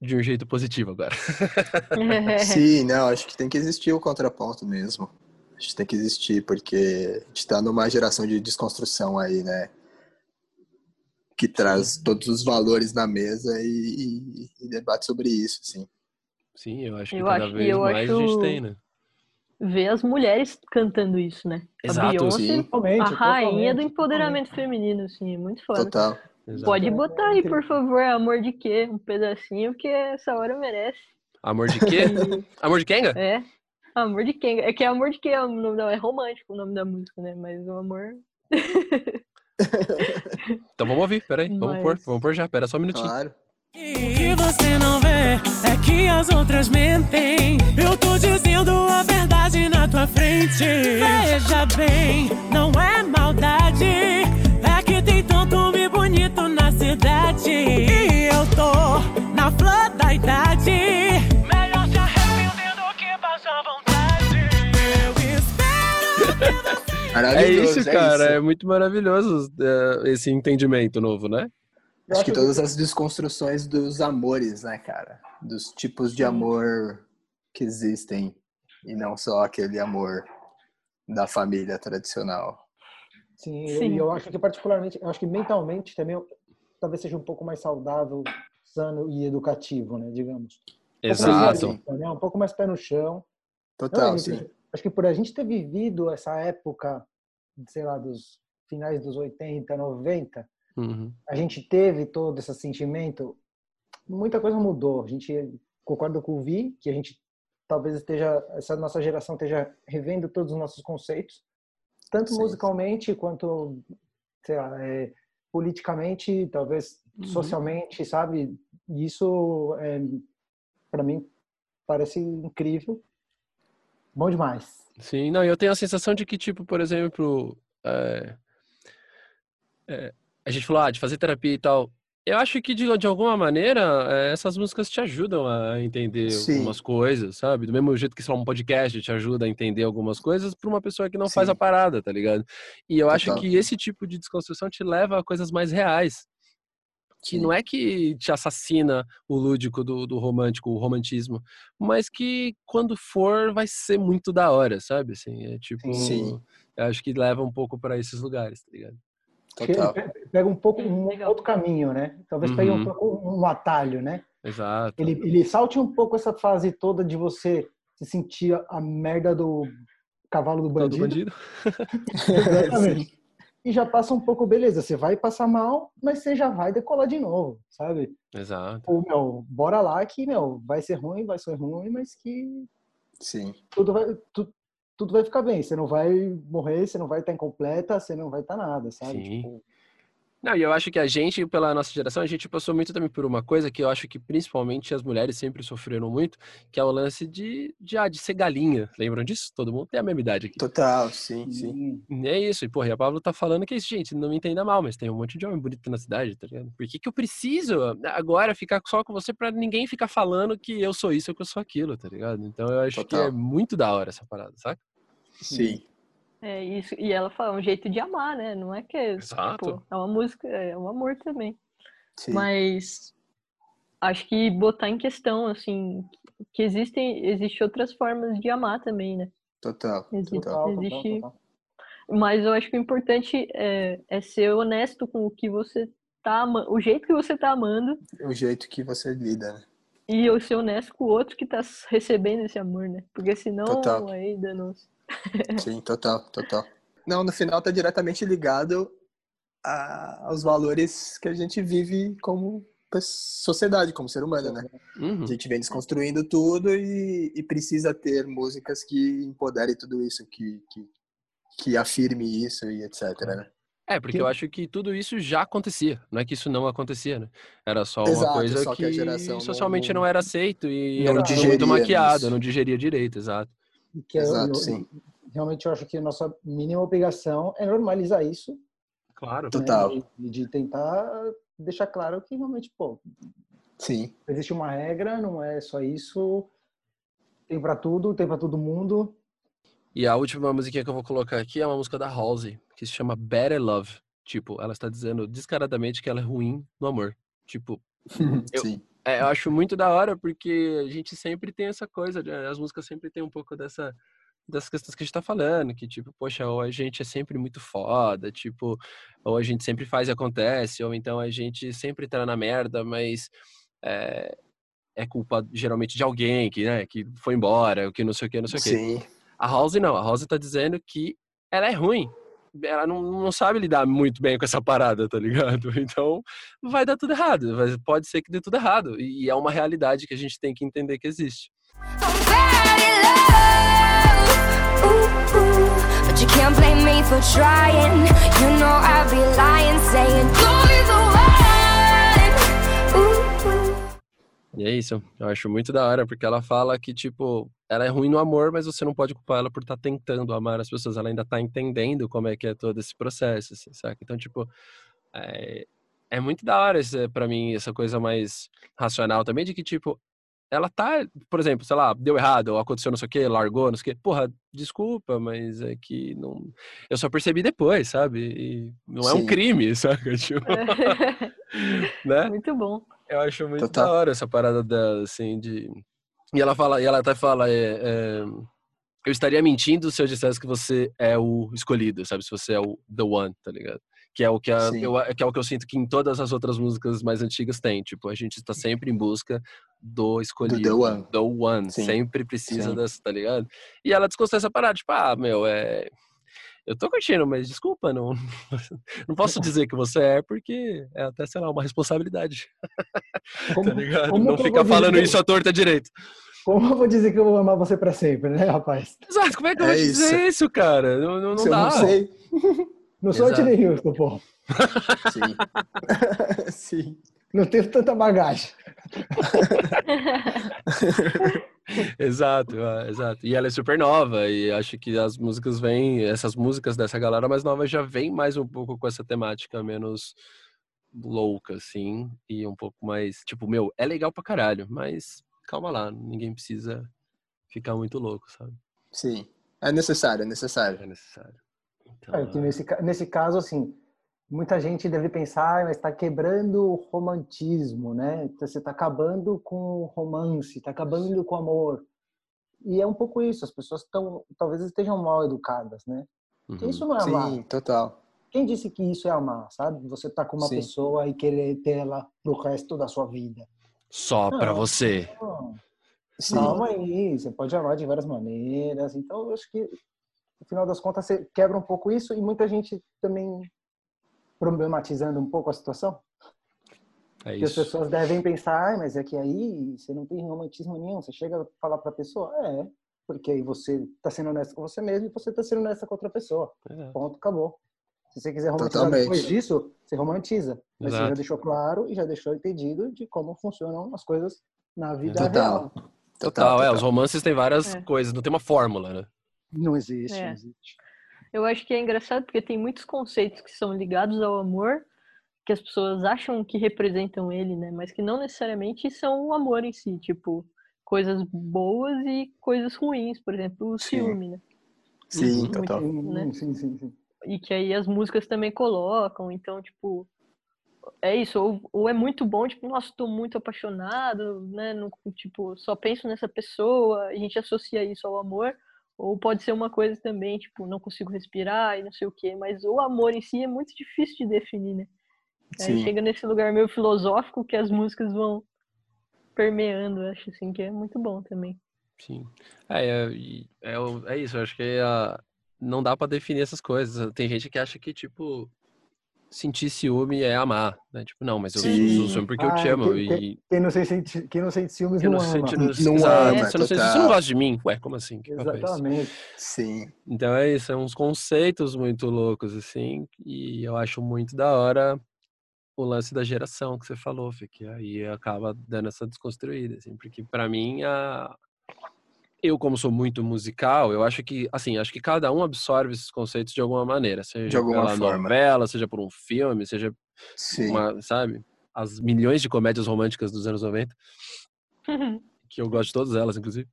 [SPEAKER 3] de um jeito positivo agora.
[SPEAKER 2] Sim, não, acho que tem que existir o contraponto mesmo. Acho que tem que existir, porque a gente tá numa geração de desconstrução aí, né? Que traz todos os valores na mesa e, e- e debate sobre isso, assim.
[SPEAKER 3] Sim, eu acho que
[SPEAKER 1] Eu
[SPEAKER 3] cada
[SPEAKER 1] acho-
[SPEAKER 3] vez
[SPEAKER 1] eu
[SPEAKER 3] mais a gente
[SPEAKER 1] acho-
[SPEAKER 3] tem, né?
[SPEAKER 1] Ver as mulheres cantando isso, né?
[SPEAKER 3] Exato,
[SPEAKER 1] a Beyoncé,
[SPEAKER 2] sim.
[SPEAKER 4] Totalmente,
[SPEAKER 1] a rainha do
[SPEAKER 4] totalmente,
[SPEAKER 1] empoderamento feminino, assim, é muito foda.
[SPEAKER 2] Total.
[SPEAKER 3] Exato.
[SPEAKER 1] Pode botar aí, por favor, amor de quê? Um pedacinho, porque essa hora merece.
[SPEAKER 3] Amor de quê? Amor de Kenga?
[SPEAKER 1] É. Amor de quem? É que é amor de quê? O nome da- É romântico o nome da música, né? Mas o amor.
[SPEAKER 3] Então vamos ouvir, peraí. Vamos pôr,
[SPEAKER 1] Mas-
[SPEAKER 3] vamos pôr já, pera só um minutinho.
[SPEAKER 2] Claro.
[SPEAKER 8] O que você não vê é que as outras mentem. Eu tô dizendo a verdade na tua frente. Veja bem, não é maldade. E eu tô na flor da idade. Melhor se arrepender do que passar vontade. Eu espero que você.
[SPEAKER 3] É
[SPEAKER 2] Maravilhoso,
[SPEAKER 3] isso, cara. É,
[SPEAKER 2] isso.
[SPEAKER 3] muito maravilhoso é, esse entendimento novo, né?
[SPEAKER 2] Acho que todas as desconstruções dos amores, né, cara? Dos tipos de amor que existem e não só aquele amor da família tradicional.
[SPEAKER 4] Sim,
[SPEAKER 1] Sim.
[SPEAKER 4] e eu acho que particularmente, eu acho que mentalmente também talvez seja um pouco mais saudável, sano e educativo, né, digamos.
[SPEAKER 3] Exato.
[SPEAKER 4] realista, né, Um pouco mais pé no chão.
[SPEAKER 2] Total,
[SPEAKER 4] Não,
[SPEAKER 2] sim.
[SPEAKER 4] Acho que por a gente ter vivido essa época, sei lá, dos finais dos 80, 90,
[SPEAKER 3] Uhum.
[SPEAKER 4] a gente teve todo esse sentimento, muita coisa mudou. A gente concorda com o Vi, que a gente talvez esteja, essa nossa geração esteja revendo todos os nossos conceitos, tanto
[SPEAKER 2] Sim.
[SPEAKER 4] musicalmente quanto, sei lá, é, politicamente, talvez socialmente, sabe? Isso, é, para mim, parece incrível. Bom demais.
[SPEAKER 3] Sim, não, eu tenho a sensação de que, tipo, por exemplo, é, é, a gente falou ah, de fazer terapia e tal. Eu acho que, de, de alguma maneira, é, essas músicas te ajudam a entender
[SPEAKER 2] Sim.
[SPEAKER 3] algumas coisas, sabe? Do mesmo jeito que, sei lá, um podcast te ajuda a entender algumas coisas para uma pessoa que não faz
[SPEAKER 2] Sim.
[SPEAKER 3] a parada, tá ligado? E eu acho
[SPEAKER 2] Total.
[SPEAKER 3] que esse tipo de desconstrução te leva a coisas mais reais. Que
[SPEAKER 2] Sim.
[SPEAKER 3] não é que te assassina o lúdico do, do romântico, o romantismo, mas que quando for vai ser muito da hora, sabe? Assim, é tipo.
[SPEAKER 2] Sim.
[SPEAKER 3] Eu acho que leva um pouco para esses lugares, tá ligado?
[SPEAKER 2] Total.
[SPEAKER 4] pe- pega um pouco um
[SPEAKER 1] Legal.
[SPEAKER 4] outro caminho, né? Talvez pegue
[SPEAKER 3] Uhum.
[SPEAKER 4] um pouco um atalho, né?
[SPEAKER 3] Exato.
[SPEAKER 4] Ele, ele salte um pouco essa fase toda de você se sentir a- a merda do cavalo do bandido.
[SPEAKER 3] bandido.
[SPEAKER 4] Exatamente. E já passa um pouco, beleza, você vai passar mal, mas você já vai decolar de novo, sabe?
[SPEAKER 3] Exato.
[SPEAKER 4] Ou, meu, bora lá que, meu, vai ser ruim, vai ser ruim, mas que
[SPEAKER 2] Sim.
[SPEAKER 4] tudo vai, tu- tudo vai ficar bem. Você não vai morrer, você não vai estar incompleta, você não vai estar nada, sabe?
[SPEAKER 3] Sim.
[SPEAKER 4] Tipo,
[SPEAKER 3] Não, e eu acho que a gente, pela nossa geração, a gente passou muito também por uma coisa que eu acho que principalmente as mulheres sempre sofreram muito, que é o lance de, de, ah, de ser galinha. Lembram disso? Todo mundo tem a mesma idade aqui.
[SPEAKER 2] Total, sim, sim.
[SPEAKER 3] E É isso, e porra, e a Pablo tá falando que é isso, gente, não me entenda mal, mas tem um monte de homem bonito na cidade, tá ligado? Por que, que eu preciso agora ficar só com você pra ninguém ficar falando que eu sou isso ou que eu sou aquilo, tá ligado? Então eu acho que
[SPEAKER 2] Total.
[SPEAKER 3] é muito da hora essa parada, saca?
[SPEAKER 2] Sim.
[SPEAKER 1] É isso. E ela fala, é um jeito de amar, né? Não é que
[SPEAKER 3] Exato.
[SPEAKER 1] pô, é uma música, é um amor também.
[SPEAKER 2] sim.
[SPEAKER 1] Mas acho que botar em questão, assim, que existem, existe outras formas de amar também, né?
[SPEAKER 2] Total,
[SPEAKER 1] Exi-
[SPEAKER 2] total.
[SPEAKER 4] Total, total,
[SPEAKER 1] existe-
[SPEAKER 4] total.
[SPEAKER 1] Mas eu acho que o importante é, é ser honesto com o que você tá amando, o jeito que você tá amando,
[SPEAKER 2] O jeito que você lida, né?
[SPEAKER 1] e eu ser honesto com o outro que tá recebendo esse amor, né? Porque senão
[SPEAKER 2] Total.
[SPEAKER 1] aí danou-se.
[SPEAKER 2] Sim, total, total. Não, no final tá diretamente ligado a- aos valores que a gente vive como sociedade, como ser humano, né?
[SPEAKER 3] Uhum.
[SPEAKER 2] A gente vem desconstruindo tudo e, e precisa ter músicas que empoderem tudo isso, que, que, que afirme isso e etc, né?
[SPEAKER 3] É, porque eu acho que tudo isso já acontecia. Não é que isso não acontecia, né? Era só uma
[SPEAKER 2] Exato,
[SPEAKER 3] coisa
[SPEAKER 2] só
[SPEAKER 3] que,
[SPEAKER 2] que
[SPEAKER 3] socialmente não,
[SPEAKER 2] não-
[SPEAKER 3] era aceito e
[SPEAKER 2] não
[SPEAKER 3] era muito maquiado,
[SPEAKER 2] isso.
[SPEAKER 3] não digeria direito, exato.
[SPEAKER 4] E que
[SPEAKER 2] Exato,
[SPEAKER 4] eu-
[SPEAKER 2] sim.
[SPEAKER 4] Realmente eu acho que a nossa mínima obrigação é normalizar isso
[SPEAKER 3] Claro.
[SPEAKER 2] Total.
[SPEAKER 4] né? E de tentar deixar claro que realmente, pô,
[SPEAKER 2] Sim,
[SPEAKER 4] existe uma regra, não é só isso. Tem pra tudo, tem pra todo mundo.
[SPEAKER 3] E a última musiquinha que eu vou colocar aqui é uma música da Halsey, que se chama Better Love. Tipo, ela está dizendo descaradamente que ela é ruim no amor. Tipo, Eu-
[SPEAKER 2] sim.
[SPEAKER 3] É, eu acho muito da hora porque a gente sempre tem essa coisa, né? as músicas sempre tem um pouco dessa das questões que a gente tá falando, que tipo, poxa, ou a gente é sempre muito foda, tipo, ou a gente sempre faz e acontece, ou então a gente sempre tá na merda, mas é, é culpa geralmente de alguém que, né, que foi embora, que não sei o que, não sei o que.
[SPEAKER 2] Sim,
[SPEAKER 3] A House não, a House tá dizendo que ela é ruim. Ela não, não sabe lidar muito bem com essa parada, tá ligado? Então vai dar tudo errado. Pode ser que dê tudo errado. E é uma realidade que a gente tem que entender que existe.
[SPEAKER 9] You can't blame me for trying. You know be lying, saying
[SPEAKER 3] E é isso. Eu acho muito da hora, porque ela fala que, tipo, ela é ruim no amor, mas você não pode culpar ela por estar tentando amar as pessoas. Ela ainda tá entendendo como é que é todo esse processo, assim, saca? Então, tipo, é, é muito da hora pra mim essa coisa mais racional também, de que, tipo, ela tá, por exemplo, sei lá, deu errado, ou aconteceu não sei o que, largou, não sei o que. Porra, desculpa, mas é que não. Eu só percebi depois, sabe? E não é um crime, saca? Tipo, né?
[SPEAKER 1] Muito bom.
[SPEAKER 3] Eu acho muito
[SPEAKER 2] Total.
[SPEAKER 3] da hora essa parada dela, assim, de. E ela fala, e ela até fala, é, é, eu estaria mentindo se eu dissesse que você é o escolhido, sabe? Se você é o the one, tá ligado? Que é o que, a, eu, que é o que eu sinto que em todas as outras músicas mais antigas tem. Tipo, a gente está sempre em busca do escolhido.
[SPEAKER 2] the one.
[SPEAKER 3] The one. Sempre precisa
[SPEAKER 2] Sim.
[SPEAKER 3] dessa, tá ligado? E ela desconstrói essa parada, tipo, ah, meu, é. Eu tô curtindo, mas desculpa, não, não posso dizer que você é, porque é até, sei lá, uma responsabilidade.
[SPEAKER 4] Como,
[SPEAKER 3] Tá ligado?
[SPEAKER 4] como
[SPEAKER 3] não fica falando isso à torta direito.
[SPEAKER 4] como eu vou dizer que eu vou amar você pra sempre, né, rapaz?
[SPEAKER 3] Exato, como é que eu
[SPEAKER 2] É
[SPEAKER 3] vou te dizer
[SPEAKER 2] isso.
[SPEAKER 3] isso, cara? Não, não, não
[SPEAKER 2] Se eu
[SPEAKER 3] dá.
[SPEAKER 2] não sei.
[SPEAKER 4] Não sou. Whitney Houston, pô.
[SPEAKER 2] Sim. Sim.
[SPEAKER 4] Não tenho tanta bagagem.
[SPEAKER 3] Exato, é, exato. E ela é super nova, e acho que as músicas vêm, essas músicas dessa galera mais nova já vem mais um pouco com essa temática menos louca, assim, e um pouco mais, tipo, meu, é legal pra caralho, mas calma lá, ninguém precisa ficar muito louco, sabe?
[SPEAKER 2] Sim. É necessário, é necessário.
[SPEAKER 3] É necessário. Então,
[SPEAKER 4] É, que nesse, nesse caso, assim, muita gente deve pensar, "Ah, mas está quebrando o romantismo, né? Então, Você está acabando com o romance, está acabando com o amor. E é um pouco isso, as pessoas estão, talvez estejam mal educadas, né?
[SPEAKER 3] Uhum.
[SPEAKER 4] isso não é amar.
[SPEAKER 2] Sim, total.
[SPEAKER 4] Quem disse que isso é amar, sabe? Você tá com uma
[SPEAKER 2] Sim.
[SPEAKER 4] pessoa e querer ter ela pro resto da sua vida.
[SPEAKER 3] Só pra
[SPEAKER 4] Não.
[SPEAKER 3] você.
[SPEAKER 4] Não,
[SPEAKER 2] Sim.
[SPEAKER 4] Calma aí, você pode amar de várias maneiras. Então, eu acho que, no final das contas, você quebra um pouco isso e muita gente também problematizando um pouco a situação.
[SPEAKER 3] É
[SPEAKER 4] Que as pessoas devem pensar, "Ai, mas é que aí você não tem romantismo nenhum. Você chega a falar pra pessoa, é, porque aí você tá sendo honesto com você mesmo e você tá sendo honesto com outra pessoa.
[SPEAKER 3] Exato.
[SPEAKER 4] Ponto, acabou. Se você quiser romantizar
[SPEAKER 2] Totalmente.
[SPEAKER 4] depois disso, você romantiza. Mas você já
[SPEAKER 3] Exato.
[SPEAKER 4] deixou claro e já deixou entendido de como funcionam as coisas na vida
[SPEAKER 2] Total.
[SPEAKER 4] real.
[SPEAKER 3] Total, é, os romances têm várias
[SPEAKER 1] É.
[SPEAKER 3] coisas, não tem uma fórmula, né?
[SPEAKER 4] Não existe,
[SPEAKER 1] É.
[SPEAKER 4] não existe.
[SPEAKER 1] Eu acho que é engraçado porque tem muitos conceitos que são ligados ao amor que as pessoas acham que representam ele, né? Mas que não necessariamente são o amor em si, tipo, coisas boas e coisas ruins, por exemplo, o
[SPEAKER 2] Sim.
[SPEAKER 1] ciúme, né?
[SPEAKER 2] Sim,
[SPEAKER 3] Uhum.
[SPEAKER 2] total.
[SPEAKER 4] Hum,
[SPEAKER 1] né?
[SPEAKER 4] Sim, sim, sim.
[SPEAKER 1] E que aí as músicas também colocam, então, tipo, é isso, ou, ou é muito bom, tipo, nossa, tô muito apaixonado, né? Não, tipo, só penso nessa pessoa, a gente associa isso ao amor, ou pode ser uma coisa também, tipo, não consigo respirar e não sei o quê, mas o amor em si é muito difícil de definir, né? Aí
[SPEAKER 2] Sim.
[SPEAKER 1] chega nesse lugar meio filosófico que as músicas vão permeando, acho assim que é muito bom também.
[SPEAKER 3] Sim. É, é, é, é isso, eu acho que ah, não dá pra definir essas coisas. Tem gente que acha que, tipo, sentir ciúme é amar, né? Tipo, não, mas eu
[SPEAKER 2] Sim.
[SPEAKER 3] sou ciúme porque eu te
[SPEAKER 4] Ah,
[SPEAKER 3] amo.
[SPEAKER 4] quem,
[SPEAKER 3] E
[SPEAKER 4] quem- quem não sente, quem não sente ciúmes
[SPEAKER 3] eu
[SPEAKER 4] não,
[SPEAKER 3] não
[SPEAKER 4] ama.
[SPEAKER 3] sente, não,
[SPEAKER 2] Não ama,
[SPEAKER 3] você não sente, você não gosta de mim? Ué, como assim? Que é?
[SPEAKER 4] Exatamente.
[SPEAKER 2] Sim.
[SPEAKER 3] Então é isso, é uns conceitos muito loucos, assim, e eu acho muito da hora o lance da geração que você falou, Fê, que aí acaba dando essa desconstruída, assim, porque pra mim, a... eu como sou muito musical, eu acho que, assim, acho que cada um absorve esses conceitos de alguma maneira, seja
[SPEAKER 2] alguma
[SPEAKER 3] pela
[SPEAKER 2] forma.
[SPEAKER 3] novela, seja por um filme, seja
[SPEAKER 2] Sim.
[SPEAKER 3] uma, sabe, as milhões de comédias românticas dos anos 90, que eu gosto de todas elas, inclusive.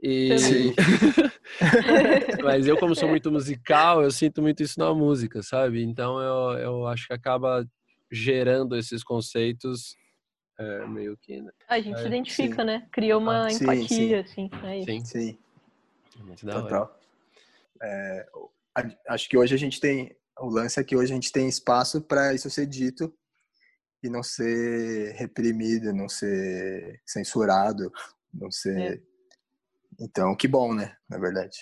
[SPEAKER 3] E...
[SPEAKER 2] Sim.
[SPEAKER 3] Mas eu, como sou muito musical, eu sinto muito isso na música, sabe? Então eu, eu acho que acaba gerando esses conceitos é, meio que. Né?
[SPEAKER 1] A gente se
[SPEAKER 3] É,
[SPEAKER 1] identifica, né? Cria uma
[SPEAKER 3] Ah, sim,
[SPEAKER 1] empatia, assim. É isso.
[SPEAKER 3] Sim.
[SPEAKER 2] Sim.
[SPEAKER 3] É Muito da hora.
[SPEAKER 2] Total. É, acho que hoje a gente tem. O lance é que hoje a gente tem espaço para isso ser dito e não ser reprimido, não ser censurado, não ser. Então, que bom, né? Na verdade.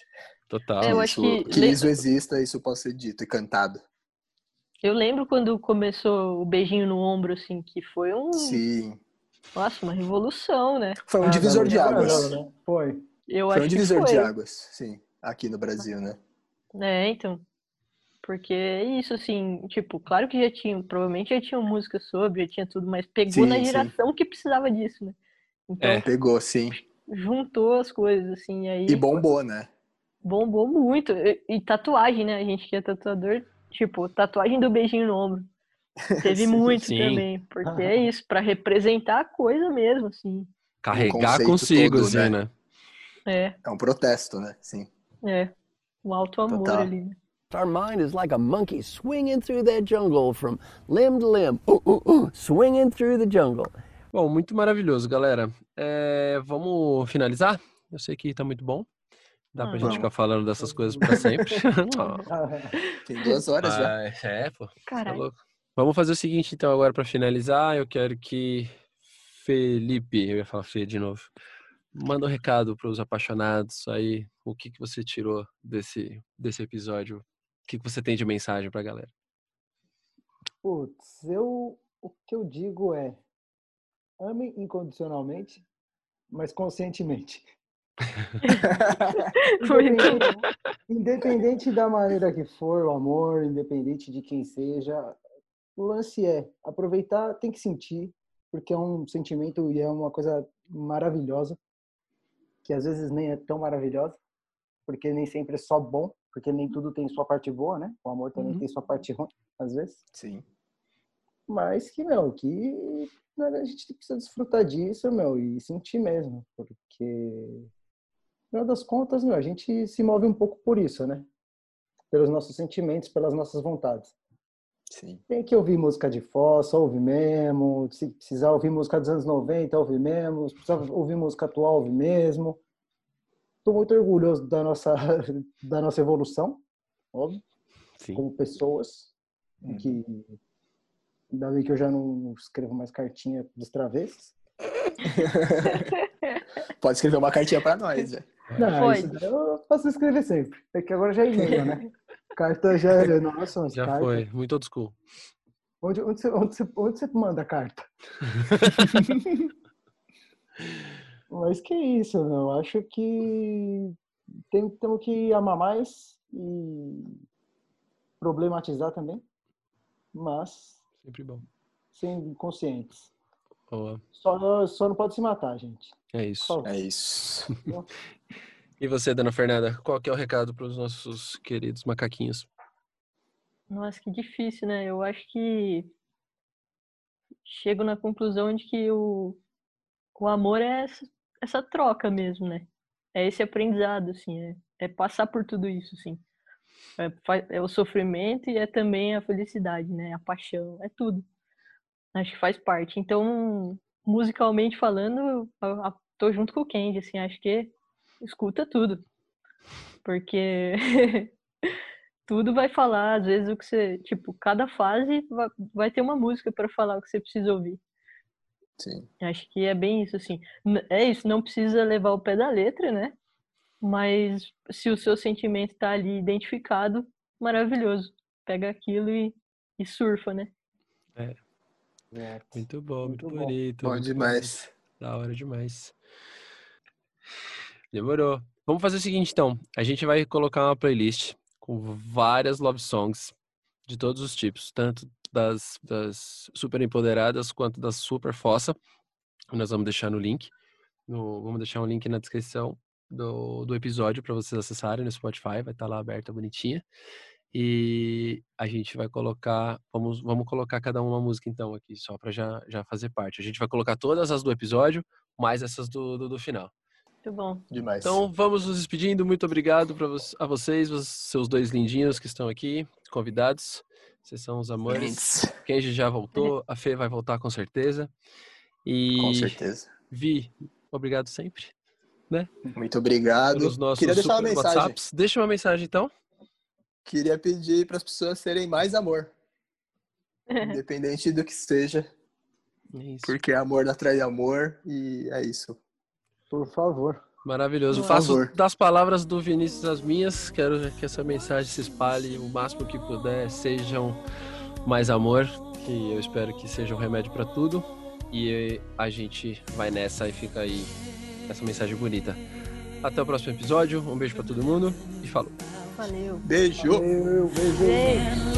[SPEAKER 3] Total.
[SPEAKER 1] É, eu acho
[SPEAKER 2] isso,
[SPEAKER 1] que-
[SPEAKER 2] que isso exista, isso possa ser dito e cantado.
[SPEAKER 1] Eu lembro quando começou o beijinho no ombro, assim, que foi um.
[SPEAKER 2] Sim.
[SPEAKER 1] Nossa, uma revolução, né?
[SPEAKER 2] Foi um
[SPEAKER 4] Ah,
[SPEAKER 2] divisor de águas.
[SPEAKER 4] não. Foi.
[SPEAKER 1] Eu
[SPEAKER 2] Foi
[SPEAKER 1] acho
[SPEAKER 2] um divisor
[SPEAKER 1] que
[SPEAKER 2] de
[SPEAKER 1] foi.
[SPEAKER 2] águas, sim, aqui no Brasil, né?
[SPEAKER 1] É, então. Porque é isso, assim, tipo, claro que já tinha, provavelmente já tinham música sobre, já tinha tudo, mas pegou
[SPEAKER 2] Sim,
[SPEAKER 1] na
[SPEAKER 2] sim.
[SPEAKER 1] geração que precisava disso, né? Então,
[SPEAKER 3] É.
[SPEAKER 2] Pegou, sim.
[SPEAKER 1] juntou as coisas, assim, aí
[SPEAKER 2] E bombou, né?
[SPEAKER 1] bombou muito. E, e tatuagem, né? A gente que é tatuador, tipo, tatuagem do beijinho no ombro. Teve
[SPEAKER 2] Sim,
[SPEAKER 1] muito
[SPEAKER 3] sim.
[SPEAKER 1] também, porque é isso, pra representar a coisa mesmo, assim.
[SPEAKER 3] Carregar consigo,
[SPEAKER 2] todo,
[SPEAKER 3] assim,
[SPEAKER 2] né?
[SPEAKER 3] né?
[SPEAKER 1] É,
[SPEAKER 2] É um protesto, né? Sim.
[SPEAKER 1] é. Um alto amor
[SPEAKER 2] Total.
[SPEAKER 1] ali. né?
[SPEAKER 10] Our mind is like a monkey swinging through that jungle from limb to limb, ooh, ooh, ooh, swinging through the jungle.
[SPEAKER 3] Bom, muito maravilhoso, galera. É, vamos finalizar? Eu sei que tá muito bom. Dá pra
[SPEAKER 1] Ah,
[SPEAKER 3] gente ficar falando dessas coisas pra sempre.
[SPEAKER 2] Tem duas horas já.
[SPEAKER 3] Mas, é, pô. Tá
[SPEAKER 1] Caralho.
[SPEAKER 3] louco. Vamos fazer o seguinte, então, agora pra finalizar. Eu quero que Felipe, eu ia falar Fê de novo, manda um recado pros apaixonados aí. O que, que você tirou desse, desse episódio? O que, que você tem de mensagem pra galera?
[SPEAKER 4] Putz, eu, o que eu digo é: amem incondicionalmente, mas conscientemente. Independente, independente da maneira que for o amor, independente de quem seja, o lance é aproveitar, tem que sentir, porque é um sentimento e é uma coisa maravilhosa, que às vezes nem é tão maravilhosa, porque nem sempre é só bom, porque nem tudo tem sua parte boa, né? O amor também
[SPEAKER 1] Uhum.
[SPEAKER 4] tem sua parte ruim, às vezes.
[SPEAKER 2] Sim.
[SPEAKER 4] Mas que, meu, que a gente precisa desfrutar disso, meu, e sentir mesmo, porque, no final das contas, meu, a gente se move um pouco por isso, né? Pelos nossos sentimentos, pelas nossas vontades.
[SPEAKER 2] Sim.
[SPEAKER 4] Tem que ouvir música de fossa, ouve mesmo. Se precisar ouvir música dos anos 90, ouve mesmo. Se precisar ouvir música atual, ouve mesmo. Estou muito orgulhoso da nossa, da nossa evolução, óbvio,
[SPEAKER 3] Sim.
[SPEAKER 4] como pessoas. Que ainda bem que eu já não escrevo mais cartinha dos travessos.
[SPEAKER 2] Pode escrever uma cartinha pra nós, já.
[SPEAKER 4] Não,
[SPEAKER 1] Pode.
[SPEAKER 4] isso eu posso escrever sempre. É que agora já é e-mail, né? Carta já é. Nossa, mas
[SPEAKER 3] Já
[SPEAKER 4] carta.
[SPEAKER 3] foi, muito old school.
[SPEAKER 4] Onde, onde, você, onde, você, onde você manda a carta? Mas que isso. Eu acho que tem, temos que amar mais e problematizar também, mas
[SPEAKER 3] Sempre bom.
[SPEAKER 4] sem conscientes.
[SPEAKER 3] Boa.
[SPEAKER 4] Só, só não pode se matar, gente.
[SPEAKER 3] É isso.
[SPEAKER 2] É isso.
[SPEAKER 3] E você, dona Fernanda, qual que é o recado para os nossos queridos macaquinhos?
[SPEAKER 1] Nossa, que difícil, né? Eu acho que chego na conclusão de que o, o amor é essa, essa troca mesmo, né? É esse aprendizado, assim, é, é passar por tudo isso, assim. É, é o sofrimento e é também a felicidade, né? A paixão, é tudo. Acho que faz parte. Então, musicalmente falando, eu, eu tô junto com o Candy, assim, acho que escuta tudo. Porque tudo vai falar, às vezes o que você, tipo, cada fase vai, vai ter uma música para falar o que você precisa ouvir.
[SPEAKER 2] Sim.
[SPEAKER 1] Acho que é bem isso, assim. É isso, não precisa levar o pé da letra, né? Mas se o seu sentimento tá ali identificado, maravilhoso. Pega aquilo e, e surfa, né?
[SPEAKER 3] É. Muito bom, muito,
[SPEAKER 4] Muito bom.
[SPEAKER 3] bonito.
[SPEAKER 2] Bom
[SPEAKER 3] muito
[SPEAKER 2] demais.
[SPEAKER 3] bonito. Da hora demais. Demorou. Vamos fazer o seguinte, então. A gente vai colocar uma playlist com várias love songs de todos os tipos, tanto das, das super empoderadas quanto das super fossa. Nós vamos deixar no link. No, vamos deixar um link na descrição do, do episódio para vocês acessarem no Spotify. Vai estar lá aberta, bonitinha. E a gente vai colocar, vamos, vamos colocar cada uma música então aqui, só para já, já fazer parte. A gente vai colocar todas as do episódio, mais essas do, do, do final.
[SPEAKER 1] Muito bom.
[SPEAKER 2] Demais.
[SPEAKER 3] Então vamos nos despedindo. Muito obrigado pra a vocês, os seus dois lindinhos que estão aqui, convidados. Vocês são os amores. Kenji já voltou, a Fê vai voltar com certeza. E
[SPEAKER 2] Com certeza.
[SPEAKER 3] Vi, obrigado sempre.
[SPEAKER 2] Muito obrigado. Queria deixar uma mensagem.
[SPEAKER 3] WhatsApps. Deixa uma mensagem então.
[SPEAKER 2] Queria pedir para as pessoas serem mais amor, independente do que seja,
[SPEAKER 3] Isso.
[SPEAKER 2] porque amor atrai amor e é isso.
[SPEAKER 4] Por favor.
[SPEAKER 3] Maravilhoso.
[SPEAKER 2] Por
[SPEAKER 3] Faço
[SPEAKER 2] favor.
[SPEAKER 3] das palavras do Vinícius as minhas. Quero que essa mensagem se espalhe o máximo que puder. Sejam mais amor, que eu espero que seja um remédio para tudo. E a gente vai nessa e fica aí essa mensagem bonita. Até o próximo episódio. Um beijo para todo mundo e falou.
[SPEAKER 1] Valeu.
[SPEAKER 2] Beijo.
[SPEAKER 4] Valeu, beijo.
[SPEAKER 1] Beijo.